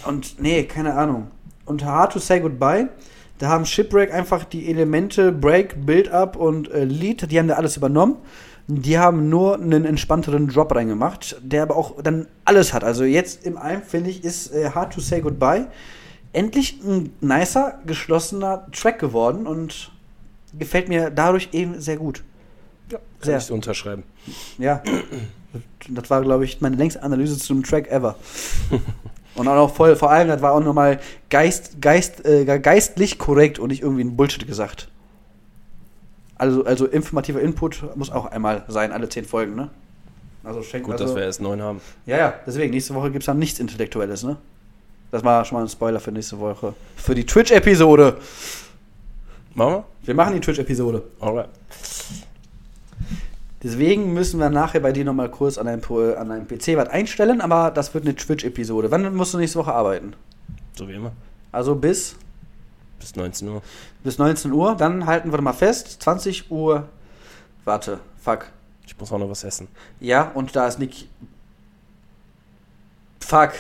Und nee, keine Ahnung. Und Hard to Say Goodbye, da haben Shipwreck einfach die Elemente Break, Build-Up und äh, Lead, die haben da alles übernommen. Die haben nur einen entspannteren Drop reingemacht, der aber auch dann alles hat. Also jetzt im Alm, finde ich, ist äh, Hard to Say Goodbye endlich ein nicer, geschlossener Track geworden und gefällt mir dadurch eben sehr gut. ja. Kann Sehr. ich so unterschreiben. Ja. Das war, glaube ich, meine längste Analyse zu einem Track ever. <laughs> Und auch voll, vor allem, das war auch nochmal geist, geist, äh, geistlich korrekt und nicht irgendwie ein Bullshit gesagt. Also, also informativer Input muss auch einmal sein, alle zehn Folgen, ne? Also schenkt Gut, also, dass wir erst neun haben. Ja, ja, deswegen, nächste Woche gibt es dann nichts Intellektuelles, ne? Das war schon mal ein Spoiler für nächste Woche. Für die Twitch-Episode. Machen Wir machen die Twitch-Episode. wir? Alright. Deswegen müssen wir nachher bei dir nochmal kurz an deinem, an deinem PC was einstellen, aber das wird eine Twitch-Episode. Wann musst du nächste Woche arbeiten? So wie immer. Also bis, Bis 19 Uhr. Bis 19 Uhr, dann halten wir mal fest, 20 Uhr. Warte, fuck. Ich muss auch noch was essen. Ja, und da ist Nick. Fuck.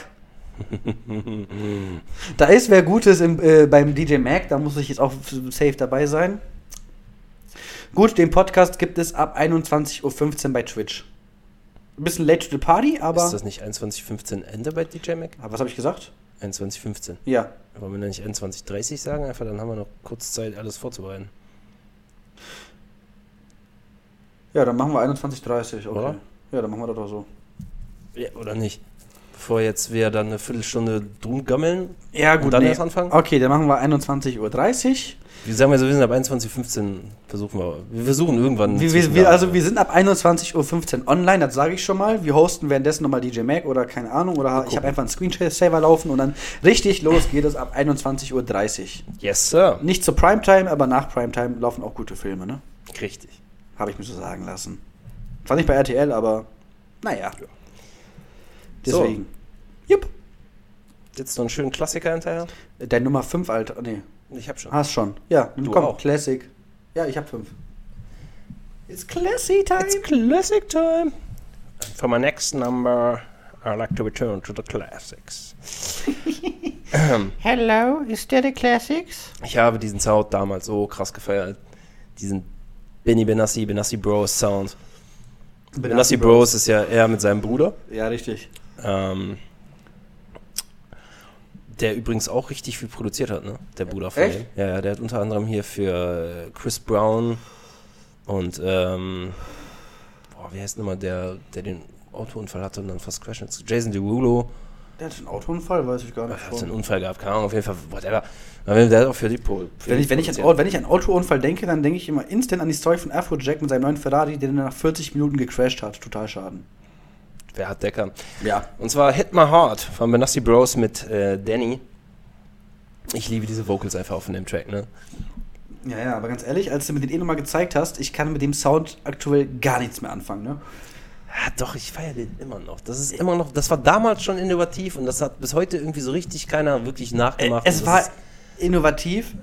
<laughs> da ist wer Gutes im, äh, beim DJ Mac, da muss ich jetzt auch safe dabei sein. Gut, den Podcast gibt es ab 21.15 Uhr bei Twitch. Ein bisschen late to the party, aber. ist das nicht 21.15 Ende bei DJ Mac? Ah, was habe ich gesagt? 21.15. Ja. Wollen wir dann nicht 21.30 sagen? Einfach, dann haben wir noch kurz Zeit, alles vorzubereiten. Ja, dann machen wir 21.30 okay. Oder? Ja, dann machen wir das doch so. Ja, oder nicht? Bevor jetzt wir dann eine Viertelstunde drum gammeln. Ja, Und dann erst anfangen? Okay, dann machen wir 21.30 Uhr. Wie sagen wir so, wir sind ab 21.15 versuchen wir. Wir versuchen irgendwann. Wir, wir, wir, also wir sind ab 21.15 Uhr online, das sage ich schon mal. Wir hosten währenddessen nochmal DJ Mac oder keine Ahnung. Oder ich habe einfach einen Screensaver laufen und dann richtig los geht es ab 21.30 Uhr. Yes, Sir. Nicht zur Primetime, aber nach Primetime laufen auch gute Filme, ne? Richtig. Habe ich mir so sagen lassen. Zwar nicht bei RTL, aber naja. Deswegen. Jupp. Jetzt noch einen schönen Klassiker hinterher. Dein Nummer 5, Alter. Nee, Ich hab schon. hast schon. Ja, Du komm, auch. Classic. Ja, ich habe 5. It's Classy Time. It's classic time. For my next number, I like to return to the classics. <laughs> Hello, is that the classics? Ich habe diesen Sound damals so krass gefeiert. Diesen Benny Benassi, Benassi Bros Sound. Benassi Bros ist ja er mit seinem Bruder. Ja, richtig. Ähm, der übrigens auch richtig viel produziert hat, ne? Der Bruder von Echt? Ja, ja, der hat unter anderem hier für äh, Chris Brown und ähm, boah, wie heißt denn immer der, der den Autounfall hatte und dann fast crasht? Jason Derulo. Der hat einen Autounfall, weiß ich gar nicht. Er hat einen Unfall gehabt, keine Ahnung, auf jeden Fall, whatever. Der hat auch für die für Wenn ich, wenn, ich an, wenn ich an Autounfall denke, dann denke ich immer instant an die Story von Afrojack mit seinem neuen Ferrari, der dann nach 40 Minuten gecrashed hat. Total schaden. Wer hat Decker? Ja. Und zwar Hit My Heart von Benassi Bros mit äh, Danny. Ich liebe diese Vocals einfach auf dem Track, ne? Ja, ja, aber ganz ehrlich, als du mir den eh nochmal gezeigt hast, ich kann mit dem Sound aktuell gar nichts mehr anfangen, ne? Ja, doch, ich feiere den immer noch. Das ist immer noch, das war damals schon innovativ und das hat bis heute irgendwie so richtig keiner wirklich nachgemacht. Äh, es war innovativ,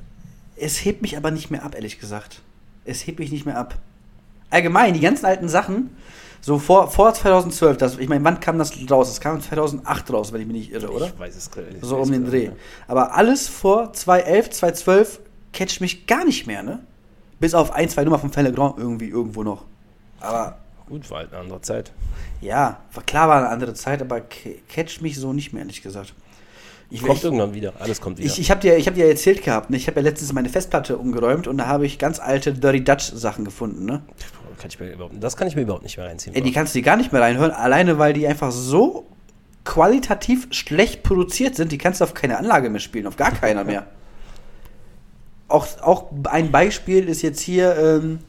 es hebt mich aber nicht mehr ab, ehrlich gesagt. Es hebt mich nicht mehr ab. Allgemein, die ganzen alten Sachen, so vor, vor 2012, das, ich meine, wann kam das raus? Das kam 2008 raus, wenn ich mich nicht irre, oder? Ich weiß es gerade nicht. So um den Dreh. Aber alles vor 2011, 2012 catcht mich gar nicht mehr, ne? Bis auf ein, zwei Nummer von Felle Grand irgendwie irgendwo noch. Aber Gut, war halt eine andere Zeit. ja, war klar war eine andere Zeit, aber ca- catcht mich so nicht mehr, ehrlich gesagt. Ich, Kommt ich, irgendwann wieder. Alles kommt wieder. ich, ich habe dir, ich hab dir erzählt gehabt, ne? ich habe ja letztens meine Festplatte umgeräumt und da habe ich ganz alte Dirty Dutch Sachen gefunden, ne? Kann ich mir überhaupt, das kann ich mir überhaupt nicht mehr reinziehen. Ey, die kannst du dir gar nicht mehr reinhören, alleine weil die einfach so qualitativ schlecht produziert sind, die kannst du auf keine Anlage mehr spielen, auf gar keiner mehr. <laughs> Auch, auch ein Beispiel ist jetzt hier ähm,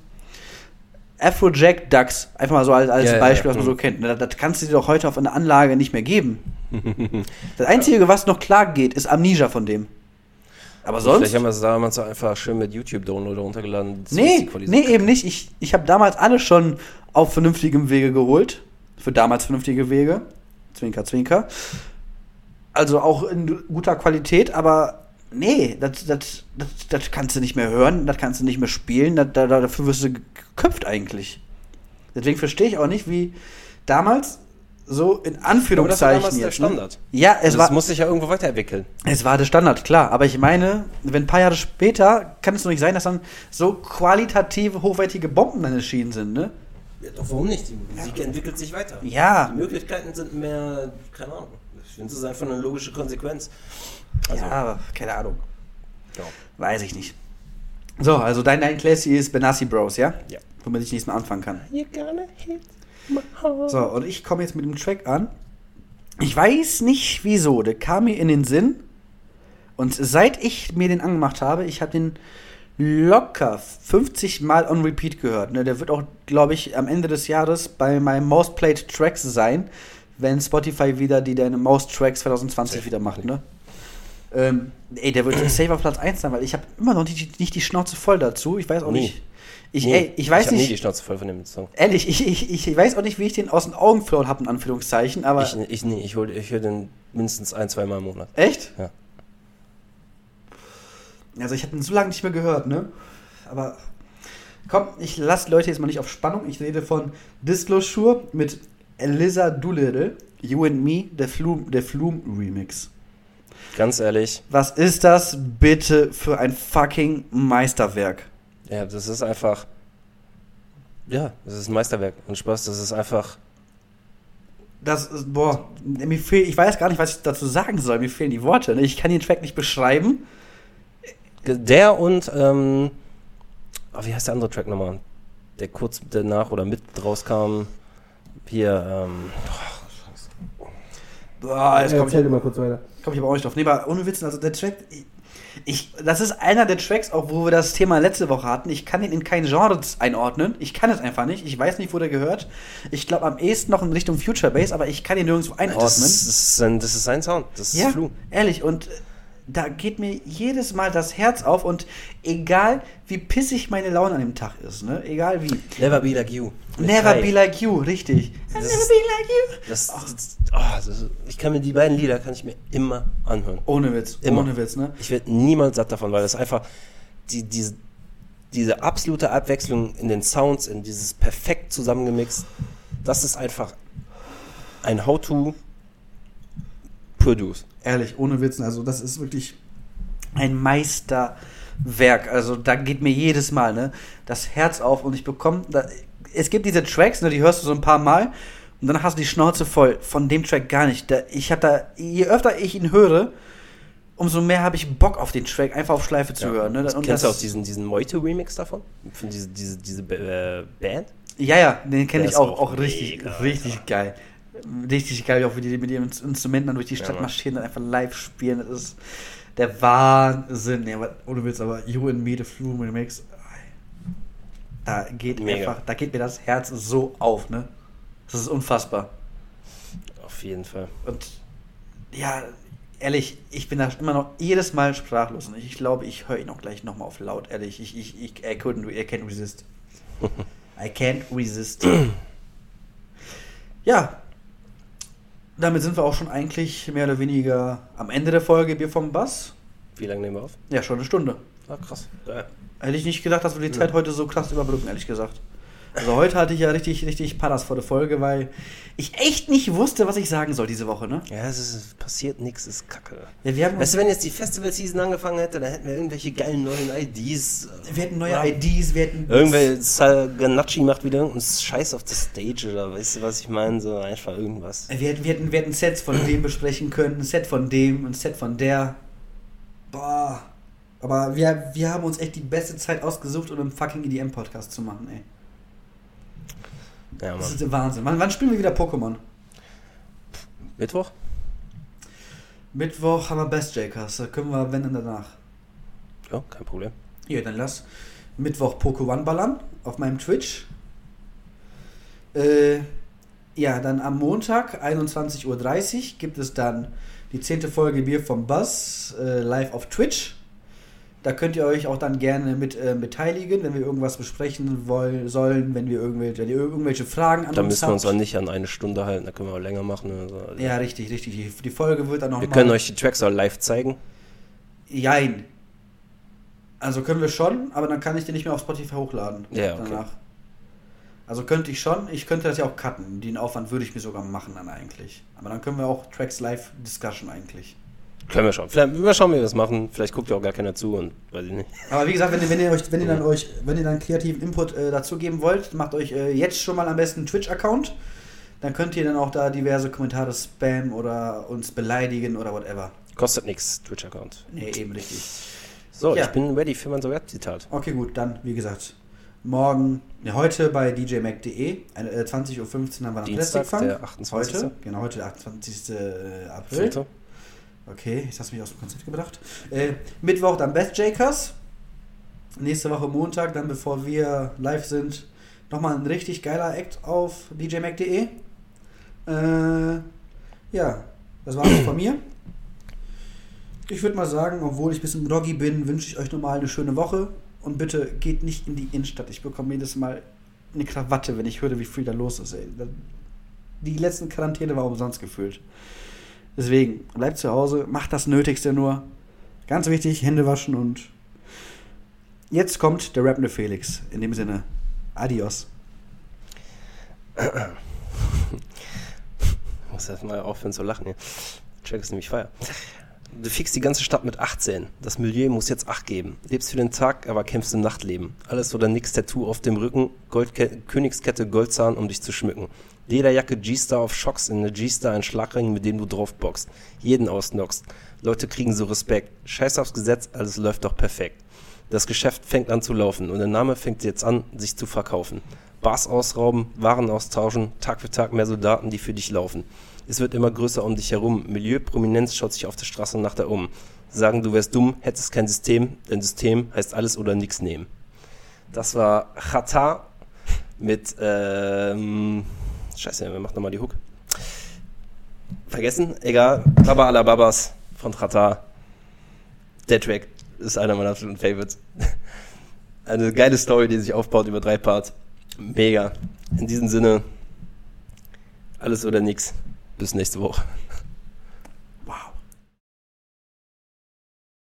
Afrojack Ducks, einfach mal so als, als Ja, Beispiel, ja. was man so kennt. ne? Das, das kannst du dir doch heute auf einer Anlage nicht mehr geben. <laughs> das Einzige, was noch klar geht, ist Amnesia von dem. Aber sonst. Vielleicht haben wir es damals einfach schön mit YouTube-Download runtergeladen. Nee, nee, eben nicht. Ich, ich habe damals alles schon auf vernünftigem Wege geholt. Für damals vernünftige Wege. Zwinker, zwinker. Also auch in guter Qualität, aber nee, das, das, das, das kannst du nicht mehr hören, das kannst du nicht mehr spielen, das, da, dafür wirst du geköpft eigentlich. Deswegen verstehe ich auch nicht, wie damals so in Aber das war Anführungszeichen damals der jetzt, ne? Standard. Ja, es das war, muss sich ja irgendwo weiterentwickeln. es war der Standard, klar. Aber ich meine, wenn ein paar Jahre später, kann es doch nicht sein, dass dann so qualitative, hochwertige Bomben dann erschienen sind, ne? Ja, doch, warum nicht? Die Musik entwickelt sich weiter. Ja. Die Möglichkeiten sind mehr, keine Ahnung. Ich finde, es ist einfach eine logische Konsequenz. Also, ja, aber keine Ahnung. ja. Weiß ich nicht. So, also dein, dein Classy ist Benassi Bros, ja? Ja. Womit ich nichts mehr anfangen kann. You're gonna hit. So, und ich komme jetzt mit dem Track an. Ich weiß nicht wieso, der kam mir in den Sinn. Und seit ich mir den angemacht habe, ich habe den locker 50 Mal on Repeat gehört. Ne? Der wird auch, glaube ich, am Ende des Jahres bei meinem Most Played Tracks sein, wenn Spotify wieder die deine Most Tracks 2020 Safe. wieder macht. Ne? Ähm, ey, der wird <clears throat> safe auf Platz 1 sein, weil ich habe immer noch nicht, nicht die Schnauze voll dazu. Ich weiß auch Nie. nicht. Ich, Nee, ey, ich weiß nie nicht. die Schnauze voll von dem Song. Ehrlich, ich, ich, ich weiß auch nicht, wie ich den aus den Augen verloren habe, in Anführungszeichen, aber. Ich, ich, nee, ich, hol- ich höre den mindestens ein, zwei Mal im Monat. echt? Ja. Also, ich habe den so lange nicht mehr gehört, ne? Aber. Komm, ich lasse Leute jetzt mal nicht auf Spannung. Ich rede von Disclosure mit Eliza Doolittle, You and Me, der Flume, der Flume Remix. Ganz ehrlich, Was ist das bitte für ein fucking Meisterwerk? Ja, das ist einfach. Ja, das ist ein Meisterwerk. Und Spaß, das ist einfach. Das ist, boah, mir fehl, ich weiß gar nicht, was ich dazu sagen soll. Mir fehlen die Worte. Ne? Ich kann den Track nicht beschreiben. Der und, ähm, oh, wie heißt der andere Track nochmal? Der kurz danach oder mit rauskam. Hier, ähm, Boah, jetzt komm ich, Erzähl dir mal kurz weiter. komm ich aber auch nicht drauf. Nee, aber ohne Witzen, also der Track, ich, das ist einer der Tracks, auch wo wir das Thema letzte Woche hatten. Ich kann ihn in kein Genre einordnen. Ich kann es einfach nicht. Ich weiß nicht, wo der gehört. Ich glaube am ehesten noch in Richtung Future Bass, aber ich kann ihn nirgendwo einordnen. das, ist- sein, das ist sein Sound. Das ist Ja, Flu. ehrlich. Und da geht mir jedes Mal das Herz auf und egal wie pissig meine Laune an dem Tag ist, ne? Egal wie. Never be like you. Never Kai. be like you, richtig. Das Never ist- be like you. Das, das, oh, das ist, ich kann mir die beiden Lieder kann ich mir immer anhören. Ohne Witz, Immer. ohne Witz, ne? Ich werde niemals satt davon, weil das einfach die, diese, diese absolute Abwechslung in den Sounds, in dieses perfekt zusammengemixt, das ist einfach ein How-To Produce. Ehrlich, ohne Witzen. Also, das ist wirklich ein Meisterwerk. Also, da geht mir jedes Mal ne, das Herz auf und ich bekomme. Da, es gibt diese Tracks, ne, die hörst du so ein paar Mal und dann hast du die Schnauze voll von dem Track gar nicht. Da, ich hab da, je öfter ich ihn höre, umso mehr habe ich Bock auf den Track, einfach auf Schleife zu Ja. hören. Ne? Und kennst du auch diesen, diesen Moito-Remix davon? Von diese, diese, diese äh, Band? Ja, ja, den kenne ich auch, auch richtig, mega, richtig geil. Richtig geil, auch wie die mit ihren Instrumenten dann durch die Stadt Mann. marschieren, dann einfach live spielen. Das ist der Wahnsinn. Ja, aber, ohne Witz, aber You and Me, The Flume Remix, da geht Mega. einfach, da geht mir das Herz so auf, ne? Das ist unfassbar. Auf jeden Fall. Und ja, ehrlich, ich bin da immer noch jedes Mal sprachlos. Und ich glaube, ich höre ihn auch gleich nochmal auf laut. Ehrlich, ich, ich, ich, I couldn't, I can't resist. <laughs> I can't resist. ja, damit sind wir auch schon eigentlich mehr oder weniger am Ende der Folge Bier vom Bass. Wie lange nehmen wir auf? Ja, schon eine Stunde. Ah, krass. Ja. Hätte ich nicht gedacht, dass wir die Zeit heute so krass überbrücken, ehrlich gesagt. Also heute hatte ich ja richtig, richtig Paras vor der Folge, weil ich echt nicht wusste, was ich sagen soll diese Woche, ne? Ja, es ist, passiert nichts, ist kacke. Ja, Weißt du, wenn jetzt die Festival-Season angefangen hätte, dann hätten wir irgendwelche geilen neuen IDs. Wir hatten neue Ja. IDs, wir hatten. Irgendwer, Salganacci macht wieder irgendeinen Scheiß auf der Stage oder weißt du, was ich meine? So einfach irgendwas. Wir hätten, wir, hätten, wir hätten Sets von dem besprechen können, ein Set von dem, ein Set von der. Boah. Aber wir, wir haben uns echt die beste Zeit ausgesucht, um einen fucking EDM-Podcast zu machen, ey. Ja, Das ist der Wahnsinn. Wann, wann spielen wir wieder Pokémon? Mittwoch? Mittwoch haben wir Best Jakers. Da können wir, wenn dann danach. Ja, kein Problem. Hier, dann lass Mittwoch One ballern auf meinem Twitch. Äh, ja, dann am Montag, 21.30 Uhr, gibt es dann die zehnte Folge Bier vom Buzz äh, live auf Twitch. Da könnt ihr euch auch dann gerne mit äh, beteiligen, wenn wir irgendwas besprechen wollen, sollen, wenn wir irgendwelche, wenn ihr irgendwelche Fragen an Da müssen wir uns auch nicht an eine Stunde halten, da können wir auch länger machen. Also Ja, richtig, richtig. Die, die Folge wird dann noch wir mal- können euch die Tracks auch live zeigen. Jein. Also können wir schon, aber dann kann ich den nicht mehr auf Spotify hochladen. Ja, okay. Danach. Also könnte ich schon, ich könnte das ja auch cutten. Den Aufwand würde ich mir sogar machen dann eigentlich. Aber dann können wir auch Tracks live discussion eigentlich. Können wir schon. Vielleicht mal schauen, wie wir das machen. Vielleicht guckt ja auch gar keiner zu und weiß ich nicht. Aber wie gesagt, wenn ihr, wenn ihr euch, wenn ihr dann euch, wenn ihr dann kreativen Input äh, dazu geben wollt, macht euch äh, jetzt schon mal am besten einen Twitch-Account. Dann könnt ihr dann auch da diverse Kommentare spammen oder uns beleidigen oder whatever. Kostet nichts, Twitch-Account. Nee, eben richtig. So, Ja. ich bin ready für mein Sowjet-Zitat. Okay, gut, dann, wie gesagt, morgen, ne, heute bei djmac.de, äh, 20.15 Uhr haben wir einen Funk. der 28. Heute, genau, heute der 28. April. Vierte. Okay, jetzt hast mich aus dem Konzept gebracht. Äh, Mittwoch dann Best Jakers. Nächste Woche Montag, dann bevor wir live sind, nochmal ein richtig geiler Act auf djmac.de. Äh, ja, das war's von mir. Ich würde mal sagen, obwohl ich ein bisschen groggy bin, wünsche ich euch nochmal eine schöne Woche. Und bitte geht nicht in die Innenstadt. Ich bekomme jedes Mal eine Krawatte, wenn ich höre, wie viel da los ist. Ey. Die letzten Quarantäne war umsonst gefühlt. Deswegen, bleibt zu Hause, macht das Nötigste nur. Ganz wichtig, Hände waschen und jetzt kommt der rappende Felix. In dem Sinne, adios. Ich muss erst mal aufhören zu lachen hier. Track ist nämlich feier. Du fickst die ganze Stadt mit 18. Das Milieu muss jetzt Acht geben. Lebst für den Tag, aber kämpfst im Nachtleben. Alles oder nix Tattoo auf dem Rücken, Goldke Königskette Goldzahn, um dich zu schmücken. Lederjacke G-Star auf Schocks, in der G-Star ein Schlagring, mit dem du draufboxst. Jeden ausnockst. Leute kriegen so Respekt. Scheiß aufs Gesetz, alles läuft doch perfekt. Das Geschäft fängt an zu laufen und der Name fängt jetzt an, sich zu verkaufen. Bars ausrauben, Waren austauschen, Tag für Tag mehr Soldaten, die für dich laufen. Es wird immer größer um dich herum. Milieu, Prominenz schaut sich auf der Straße nach da um. Sagen, du wärst dumm, hättest kein System, denn System heißt alles oder nichts nehmen. Das war Chata mit, ähm, scheiße, wer macht nochmal die Hook? Vergessen? Egal. Baba ala Babas von Chata. Der Track ist einer meiner absoluten Favorites. <laughs> Eine geile Story, die sich aufbaut über drei Parts. Mega. In diesem Sinne, alles oder nix. Bis nächste Woche.